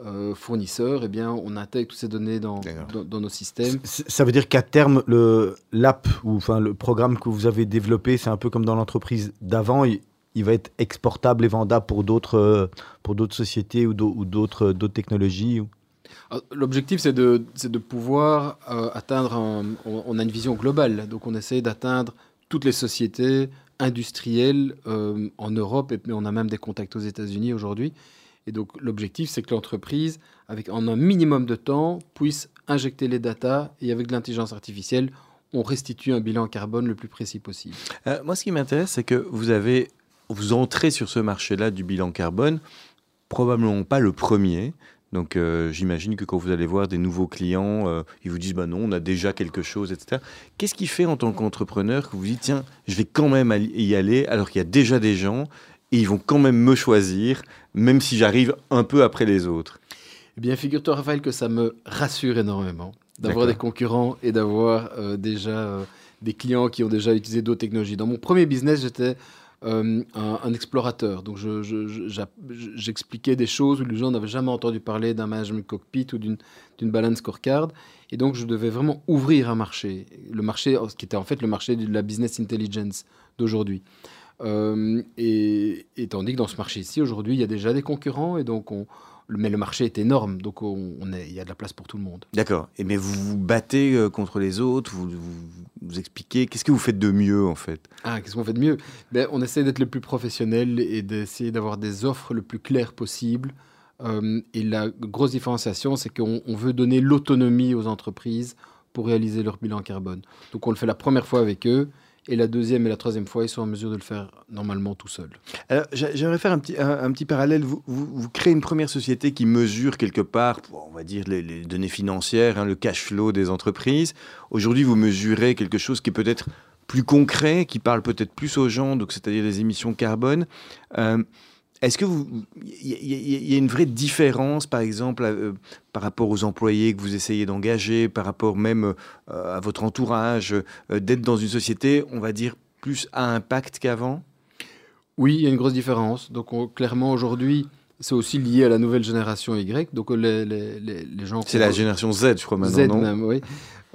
C: euh, fournisseurs, eh bien, on intègre toutes ces données dans,
B: D'accord.
C: dans, dans nos systèmes.
A: c- Ça veut dire qu'à terme, le l'app ou enfin le programme que vous avez développé, c'est un peu comme dans l'entreprise d'avant. Il, il va être exportable et vendable pour d'autres euh, pour d'autres sociétés ou ou d'autres d'autres technologies. ou-
C: Ah, L'objectif, c'est de, c'est de pouvoir euh, atteindre. un- on, on a une vision globale, donc on essaie d'atteindre toutes les sociétés industrielles euh, en Europe, et on a même des contacts aux États-Unis aujourd'hui. Et donc l'objectif, c'est que l'entreprise, avec en un minimum de temps, puisse injecter les datas et avec de l'intelligence artificielle, on restitue un bilan carbone le plus précis possible.
B: Euh, moi, ce qui m'intéresse, c'est que vous avez, vous entrez sur ce marché-là du bilan carbone, probablement pas le premier. Donc, euh, j'imagine que quand vous allez voir des nouveaux clients, euh, ils vous disent, bah non, on a déjà quelque chose, etc. Qu'est-ce qui fait en tant qu'entrepreneur que vous dites, tiens, je vais quand même y aller alors qu'il y a déjà des gens et ils vont quand même me choisir, même si j'arrive un peu après les autres?
C: Eh bien, figure-toi, Raphaël, que ça me rassure énormément d'avoir des concurrents et d'avoir euh, déjà des clients qui ont déjà utilisé d'autres technologies. Dans mon premier business, j'étais euh, un, explorateur. Donc, j'expliquais des choses où les gens n'avaient jamais entendu parler d'un management cockpit ou d'une balance scorecard. Et donc, je devais vraiment ouvrir un marché. Le marché, ce qui était en fait le marché de la business intelligence d'aujourd'hui. Euh, et, et tandis que dans ce marché-ci, aujourd'hui, il y a déjà des concurrents et donc on, mais le marché est énorme, donc on, on est- il y a de la place pour tout le monde.
B: D'accord. Et mais vous vous battez euh, contre les autres, vous, vous, vous expliquez, qu'est-ce que vous faites de mieux en fait?
C: Ah, qu'est-ce qu'on fait de mieux? Ben, On essaie d'être le plus professionnel et d'essayer d'avoir des offres le plus claires possible. Euh, et la grosse différenciation, c'est qu'on on veut donner l'autonomie aux entreprises pour réaliser leur bilan carbone. Donc on le fait la première fois avec eux, et la deuxième et la troisième fois, ils sont en mesure de le faire normalement tout seuls.
B: J'aimerais faire un petit, un, petit parallèle. Vous, vous, créez une première société qui mesure quelque part, on va dire, les, données financières, hein, le cash flow des entreprises. Aujourd'hui, vous mesurez quelque chose qui est peut-être plus concret, qui parle peut-être plus aux gens, c'est-à-dire les émissions carbone. Euh, Est-ce que vous, il y, a- y une vraie différence, par exemple, euh, par rapport aux employés que vous essayez d'engager, par rapport même euh, à votre entourage, euh, d'être dans une société, on va dire, plus à impact qu'avant?
C: Oui, il y a une grosse différence. Donc, on- clairement, aujourd'hui, c'est aussi lié à la nouvelle génération Y. Donc, les, les, les, gens.
B: C'est la génération Z, je crois maintenant,
C: Z
B: non?
C: même, oui.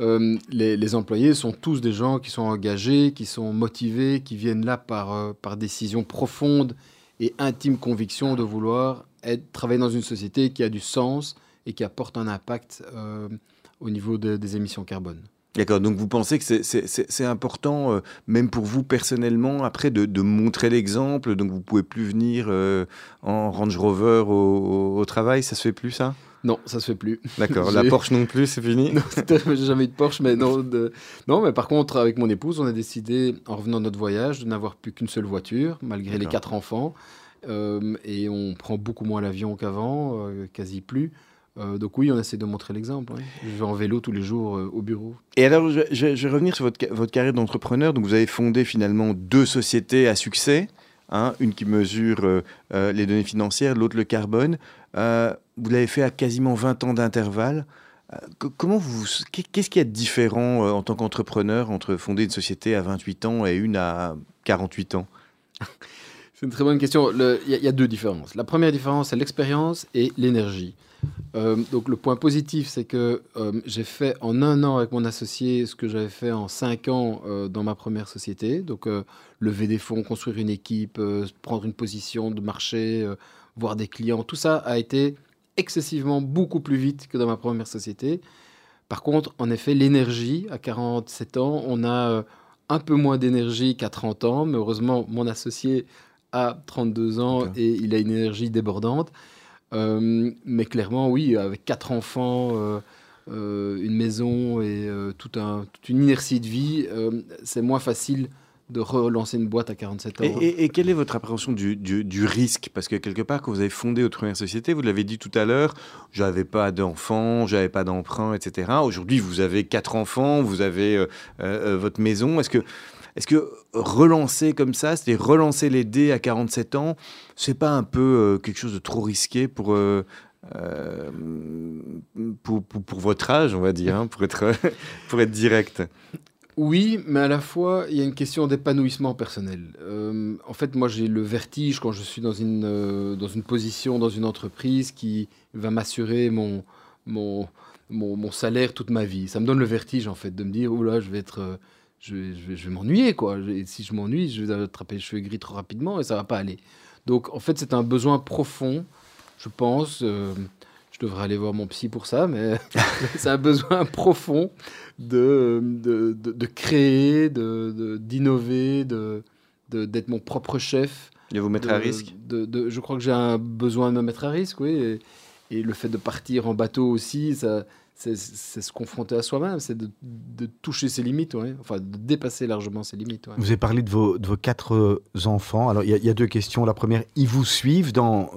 C: Euh, les, les employés sont tous des gens qui sont engagés, qui sont motivés, qui viennent là par, euh, par décision profonde et intime conviction de vouloir travailler dans une société qui a du sens et qui apporte un impact euh, au niveau de- des émissions carbone.
B: D'accord, donc vous pensez que c'est- important, euh, même pour vous personnellement, après, de, montrer l'exemple, donc vous pouvez plus venir euh, en Range Rover au- au travail, ça se fait plus ça?
C: Non, ça se fait plus.
B: D'accord, [laughs] la Porsche non plus, c'est fini [laughs]
C: Non, j'ai jamais eu de Porsche, mais non, de- non, mais par contre, avec mon épouse, on a décidé, en revenant de notre voyage, de n'avoir plus qu'une seule voiture, malgré les quatre enfants. Euh, et on prend beaucoup moins l'avion qu'avant, euh, quasi plus. Euh, donc oui, on essaie de montrer l'exemple. Je vais en vélo tous les jours euh, au bureau.
B: Et alors, je, je- je vais revenir sur votre, votre carrière d'entrepreneur. Donc, vous avez fondé finalement deux sociétés à succès. hein, une qui mesure euh, les données financières, l'autre le carbone. Vous l'avez fait à quasiment 20 ans d'intervalle. Euh, co- comment vous, qu'est- qu'est-ce a de différent euh, en tant qu'entrepreneur entre fonder une société à 28 ans et une à 48 ans? [laughs]
C: C'est une très bonne question. Il y, a- deux différences. La première différence, c'est l'expérience et l'énergie. Euh, donc le point positif, c'est que j'ai fait en un an avec mon associé ce que j'avais fait en cinq ans dans ma première société. Donc lever des fonds, construire une équipe, prendre une position de marché, voir des clients, tout ça a été excessivement beaucoup plus vite que dans ma première société. Par contre, en effet, l'énergie, à 47 ans, on a euh, un peu moins d'énergie qu'à 30 ans, mais heureusement, mon associé a 32 ans et il a une énergie débordante. Euh, mais clairement, oui, avec quatre enfants, euh, euh, une maison et tout un, toute une inertie de vie, c'est moins facile de relancer une boîte à 47 ans.
B: Et, et- et quelle est votre appréhension du, du- du risque? Parce que quelque part, quand vous avez fondé votre première société, vous l'avez dit tout à l'heure, j'avais pas d'enfants, j'avais pas d'emprunt, etc. Aujourd'hui, vous avez quatre enfants, vous avez euh, euh, votre maison. Est-ce que, est-ce que relancer comme ça, c'est relancer les dés à 47 ans, c'est pas un peu euh, quelque chose de trop risqué pour, euh, euh, pour, pour- pour votre âge, on va dire, hein, pour, être, [laughs] pour être direct?
C: Oui, mais à la fois, il y a une question d'épanouissement personnel. Euh, en fait, moi, j'ai le vertige quand je suis dans une, euh, dans une position, dans une entreprise qui va m'assurer mon, mon, mon, salaire toute ma vie. Ça me donne le vertige, en fait, de me dire, oula, je vais être... euh, je vais, je vais m'ennuyer, quoi. Et si je m'ennuie, je vais attraper les cheveux gris trop rapidement et ça va pas aller. Donc, en fait, c'est un besoin profond, je pense. Je devrais aller voir mon psy pour ça, mais [laughs] c'est un besoin profond de, de, de, de créer, d'innover, de, d'être mon propre chef.
B: de vous mettre à risque
C: Je crois que j'ai un besoin de me mettre à risque, oui. Et, et le fait de partir en bateau aussi, ça, c'est, se confronter à soi-même, c'est de, toucher ses limites, enfin de dépasser largement ses limites.
A: Vous avez parlé de vos, quatre euh, enfants. Alors, il y, a- deux questions. La première, ils vous suivent dans,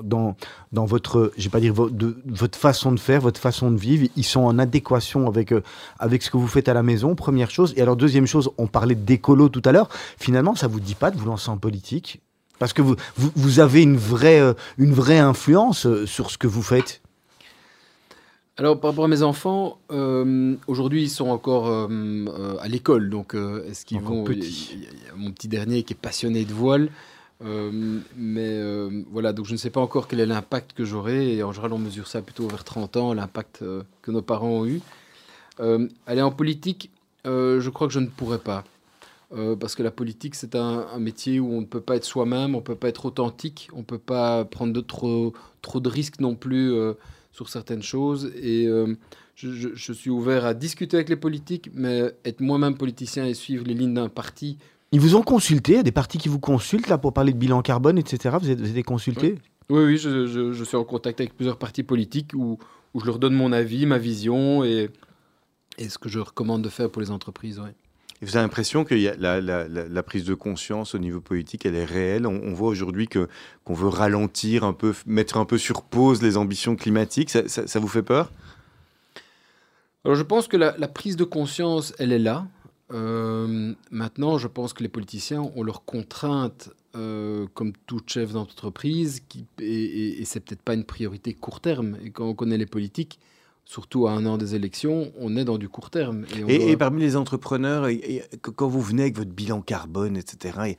A: votre, je pas dire votre façon de faire, votre façon de vivre. Ils sont en adéquation avec, euh, avec ce que vous faites à la maison, première chose. Et alors, deuxième chose, on parlait d'écolo tout à l'heure. Finalement, ça vous dit pas de vous lancer en politique? Parce que vous, vous, avez une vraie, euh, une vraie influence sur ce que vous faites?
C: Alors, par rapport à mes enfants, euh, aujourd'hui, ils sont encore euh, euh, à l'école. Donc, euh, est-ce qu'ils vont.
A: petits.
C: Il y a- il y a mon petit dernier qui est passionné de voile. Mais voilà, donc je ne sais pas encore quel est l'impact que j'aurai. Et en général, on mesure ça plutôt vers 30 ans, l'impact que nos parents ont eu. Aller en politique, je crois que je ne pourrais pas. Parce que la politique, c'est un, un métier où on ne peut pas être soi-même, on ne peut pas être authentique, on ne peut pas prendre de trop, trop de risques non plus sur certaines choses. Et euh, je, je- je suis ouvert à discuter avec les politiques, mais être moi-même politicien et suivre les lignes d'un parti,
A: Ils vous ont consulté, il y a des partis qui vous consultent là pour parler de bilan carbone, etc. Vous êtes, vous êtes consulté?
C: Oui, oui, je, je- je suis en contact avec plusieurs partis politiques où, où je leur donne mon avis, ma vision et, et ce que je recommande de faire pour les entreprises. ouais.
B: Vous avez l'impression que la, prise de conscience au niveau politique, elle est réelle? On, voit aujourd'hui que qu'on veut ralentir un peu, mettre un peu sur pause les ambitions climatiques. Ça, vous fait peur?
C: Alors je pense que la, prise de conscience, elle est là. Euh, maintenant, je pense que les politiciens ont leurs contraintes, euh, comme tout chef d'entreprise, et, et, et c'est peut-être pas une priorité court terme. Et quand on connaît les politiques, surtout à un an des élections, on est dans du court terme. Et, on
B: et,
C: doit-
B: et parmi les entrepreneurs, et- quand vous venez avec votre bilan carbone, etc.,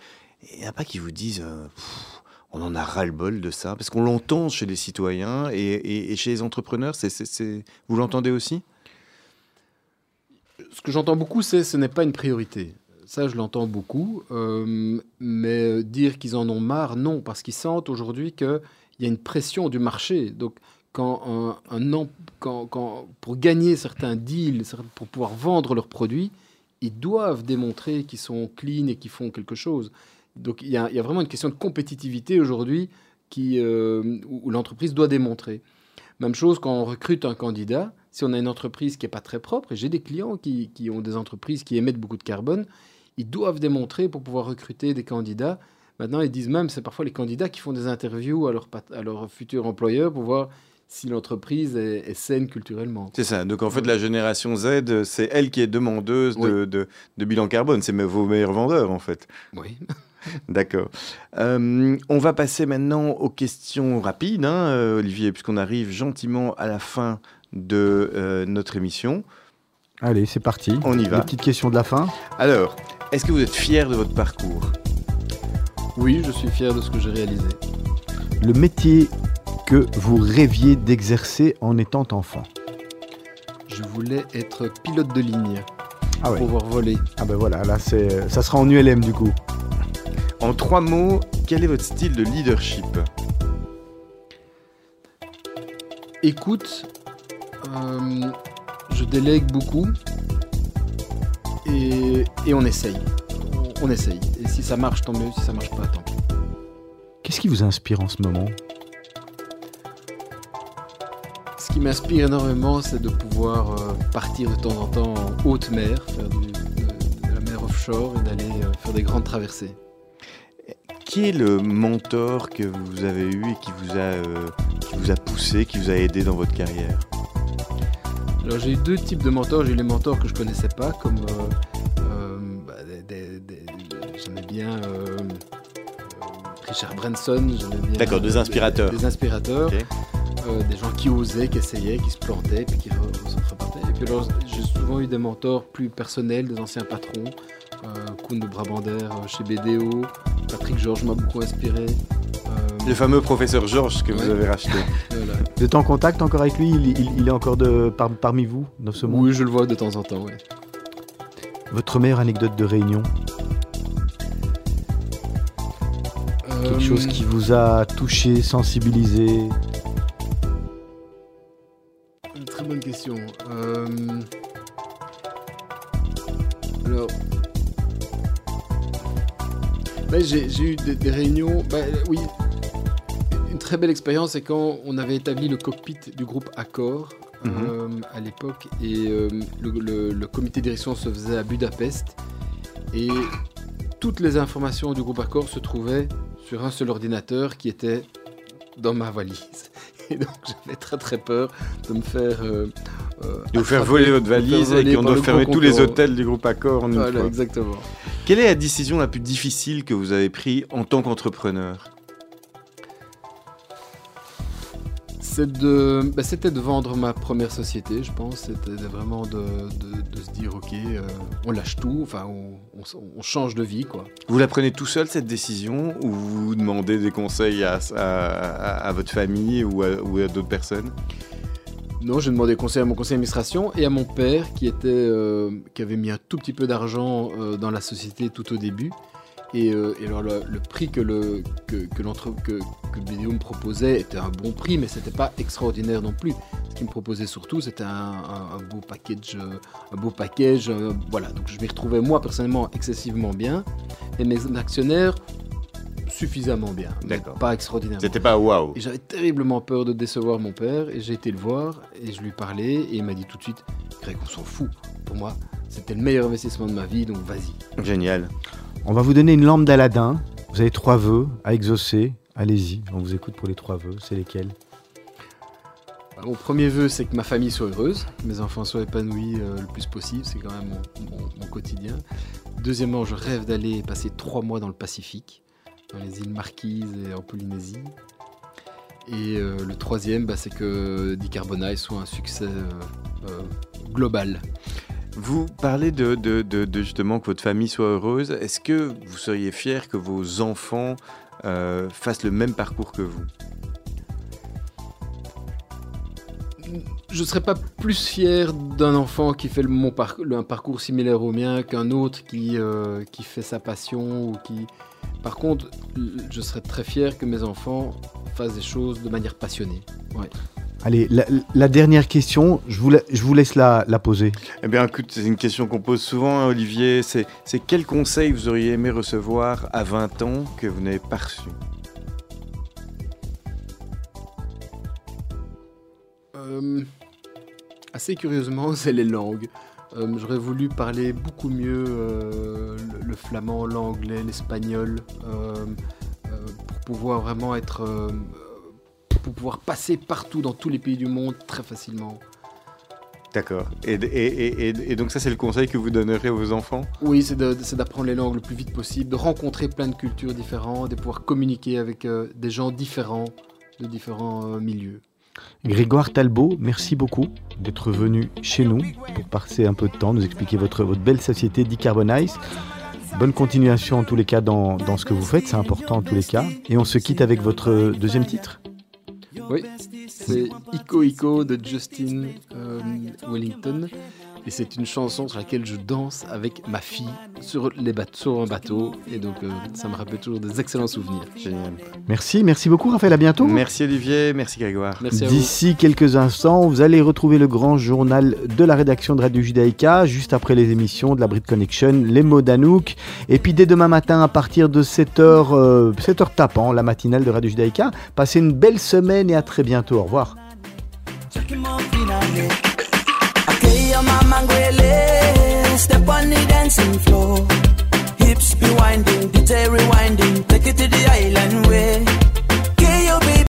B: il n'y a pas qui vous disent euh, Pff, on en a ras-le-bol de ça Parce qu'on l'entend chez les citoyens et, chez les entrepreneurs. c'est- Vous l'entendez aussi?
C: Ce que j'entends beaucoup, c'est ce n'est pas une priorité. Ça, je l'entends beaucoup. Euh, mais dire qu'ils en ont marre, non, parce qu'ils sentent aujourd'hui qu'il y a une pression du marché. Donc, quand un, pour gagner certains deals, pour pouvoir vendre leurs produits, ils doivent démontrer qu'ils sont clean et qu'ils font quelque chose. Donc, il y a, vraiment une question de compétitivité aujourd'hui euh, où, l'entreprise doit démontrer. Même chose quand on recrute un candidat, si on a une entreprise qui n'est pas très propre, et j'ai des clients qui, ont des entreprises qui émettent beaucoup de carbone, ils doivent démontrer pour pouvoir recruter des candidats. Maintenant, ils disent même, c'est parfois les candidats qui font des interviews à leur, à leur futur employeur pour voir si l'entreprise est, est saine culturellement.
B: C'est ça. Donc en fait, la génération Z, c'est elle qui est demandeuse de, de- de bilan carbone. C'est vos meilleurs vendeurs, en fait.
C: Oui. [laughs]
B: D'accord. Euh, on va passer maintenant aux questions rapides, hein, euh, Olivier, puisqu'on arrive gentiment à la fin de euh, notre émission.
A: Allez, c'est parti.
B: On y va.
A: Les petites questions de la fin.
B: Alors, est-ce que vous êtes fier de votre parcours?
C: Oui, je suis fier de ce que j'ai réalisé.
A: Le métier que vous rêviez d'exercer en étant enfant
C: Je voulais être pilote de ligne,
A: Ah ouais.
C: pouvoir voler.
A: Ah ben voilà, là c'est, ça sera en ULM du coup.
B: En trois mots, quel est votre style de leadership?
C: Écoute, euh, je délègue beaucoup et, et on essaye. On, on essaye. Et si ça marche, tant mieux. Si ça marche pas, tant pis.
A: Qu'est-ce qui vous inspire en ce moment?
C: Ce qui m'inspire énormément, c'est de pouvoir euh, partir de temps en temps en haute mer, faire du- de, de la mer offshore et d'aller euh, faire des grandes traversées.
B: Qui est le mentor que vous avez eu et qui vous a, euh, qui vous a poussé, qui vous a aidé dans votre carrière?
C: Alors j'ai eu deux types de mentors. J'ai eu les mentors que je connaissais pas, comme euh, euh, bah, des- des- des- j'aimais bien Richard Branson.
B: D'accord, des
C: euh,
B: inspirateurs.
C: Des, inspirateurs, euh, des gens qui osaient, qui essayaient, qui se plantaient, puis qui se repartaient. Et puis alors j'ai souvent eu des mentors plus personnels, des anciens patrons. Euh, Koen de Brabander euh, chez BDO, Patrick Georges m'a beaucoup inspiré. Euh,
B: Le fameux professeur Georges que vous avez racheté. [laughs]
C: voilà.
A: Vous êtes en contact encore avec lui? Il, il- il est encore de, par- parmi vous dans ce monde?
C: Oui, je le vois de temps en temps. ouais.
A: Votre meilleure anecdote de réunion? Quelque chose qui vous a touché, sensibilisé
C: Une très bonne question. Euh, Alors. bah, j'ai eu des, des réunions. bah, oui. Une très belle expérience, c'est quand on avait établi le cockpit du groupe Accor euh, à l'époque. Et euh, le, le- le comité de direction se faisait à Budapest. Et toutes les informations du groupe Accor se trouvaient sur un seul ordinateur qui était dans ma valise. [laughs] Et donc j'avais très très peur de me faire... euh, euh,
B: De vous faire voler votre valise et qu'on doit fermer tous les hôtels du groupe Accor en une
C: Voilà,
B: fois.
C: exactement.
B: Quelle est la décision la plus difficile que vous avez prise en tant qu'entrepreneur?
C: De, bah, c'était de vendre ma première société, je pense. C'était vraiment de, de- de se dire, ok, euh, on lâche tout, enfin, on, on s- on change de vie, quoi.
B: Vous la prenez tout seul cette décision ou vous demandez des conseils à, à- à- à votre famille ou à, ou à d'autres personnes?
C: Non, j'ai demandé conseil à mon conseil d'administration et à mon père qui, était, euh, qui avait mis un tout petit peu d'argent euh, dans la société tout au début. Et, euh, et alors le, le prix que le que, que, proposait était un bon prix, mais c'était pas extraordinaire non plus. Ce qu'il me proposait surtout, c'était un, un- un beau package, euh, un beau package. euh, voilà, donc je m'y retrouvais moi personnellement excessivement bien, et mes actionnaires suffisamment bien, mais
B: D'accord.
C: pas extraordinairement.
B: C'était pas waouh
C: j'avais terriblement peur de décevoir mon père et j'ai été le voir et je lui parlais et il m'a dit tout de suite Greg on s'en fout. Pour moi c'était le meilleur investissement de ma vie donc vas-y.
B: Génial.
A: On va vous donner une lampe d'Aladin. Vous avez trois vœux à exaucer. Allez-y, on vous écoute pour les trois vœux. C'est lesquels
C: Bah, Mon premier vœu c'est que ma famille soit heureuse, que mes enfants soient épanouis euh, le plus possible, c'est quand même mon, quotidien. Deuxièmement je rêve d'aller passer trois mois dans le Pacifique, dans les îles Marquises et en Polynésie. Et euh, le troisième bah, c'est que Decarbonize soit un succès euh, global.
B: Vous parlez de, justement que votre famille soit heureuse. Est-ce que vous seriez fier que vos enfants euh, fassent le même parcours que vous?
C: Je serais pas plus fier d'un enfant qui fait mon un parcours similaire au mien qu'un autre qui, euh, qui fait sa passion ou qui. Par contre, je serais très fier que mes enfants fassent des choses de manière passionnée.
A: Allez, la, la dernière question, je vous, la- je vous laisse la, la poser.
B: Eh bien, écoute, c'est une question qu'on pose souvent, hein, Olivier. C'est c'est quel conseil vous auriez aimé recevoir à 20 ans que vous n'avez pas reçu?
C: Euh, assez curieusement, [laughs] c'est les langues. Euh, J'aurais voulu parler beaucoup mieux euh, le, le flamand, l'anglais, l'espagnol, euh, euh, pour pouvoir vraiment être, euh, pour pouvoir passer partout dans tous les pays du monde très facilement.
B: D'accord. Et, et- et- et- et donc ça, c'est le conseil que vous donnerez aux enfants?
C: Oui, c'est d'apprendre les langues le plus vite possible, de rencontrer plein de cultures différentes, de pouvoir communiquer avec euh, des gens différents, de différents euh, milieux.
A: Grégoire Talbot, merci beaucoup d'être venu chez nous pour passer un peu de temps, nous expliquer votre, votre belle société Decarbonize. bonne continuation en tous les cas dans, dans ce que vous faites, c'est important en tous les cas. Et on se quitte avec votre deuxième titre?
C: Oui, c'est Ico Ico de Justin euh, Wellington. Et c'est une chanson sur laquelle je danse avec ma fille sur, les bateaux, sur un bateau. Et donc, euh, ça me rappelle toujours des excellents souvenirs.
B: Génial.
A: Merci, merci beaucoup Raphaël, à bientôt.
B: Merci Olivier, merci Grégoire.
C: Merci à vous.
A: D'ici quelques instants, vous allez retrouver le grand journal de la rédaction de Radio Judaïka, juste après les émissions de la Brit Connection, les mots d'Anouk. Et puis dès demain matin, à partir de 7h, 7h tapant, la matinale de Radio Judaïka. Passez une belle semaine et à très bientôt. Au revoir.
D: Ngwele, step on the dancing floor. Hips be winding, DJ rewinding, take it to the island way.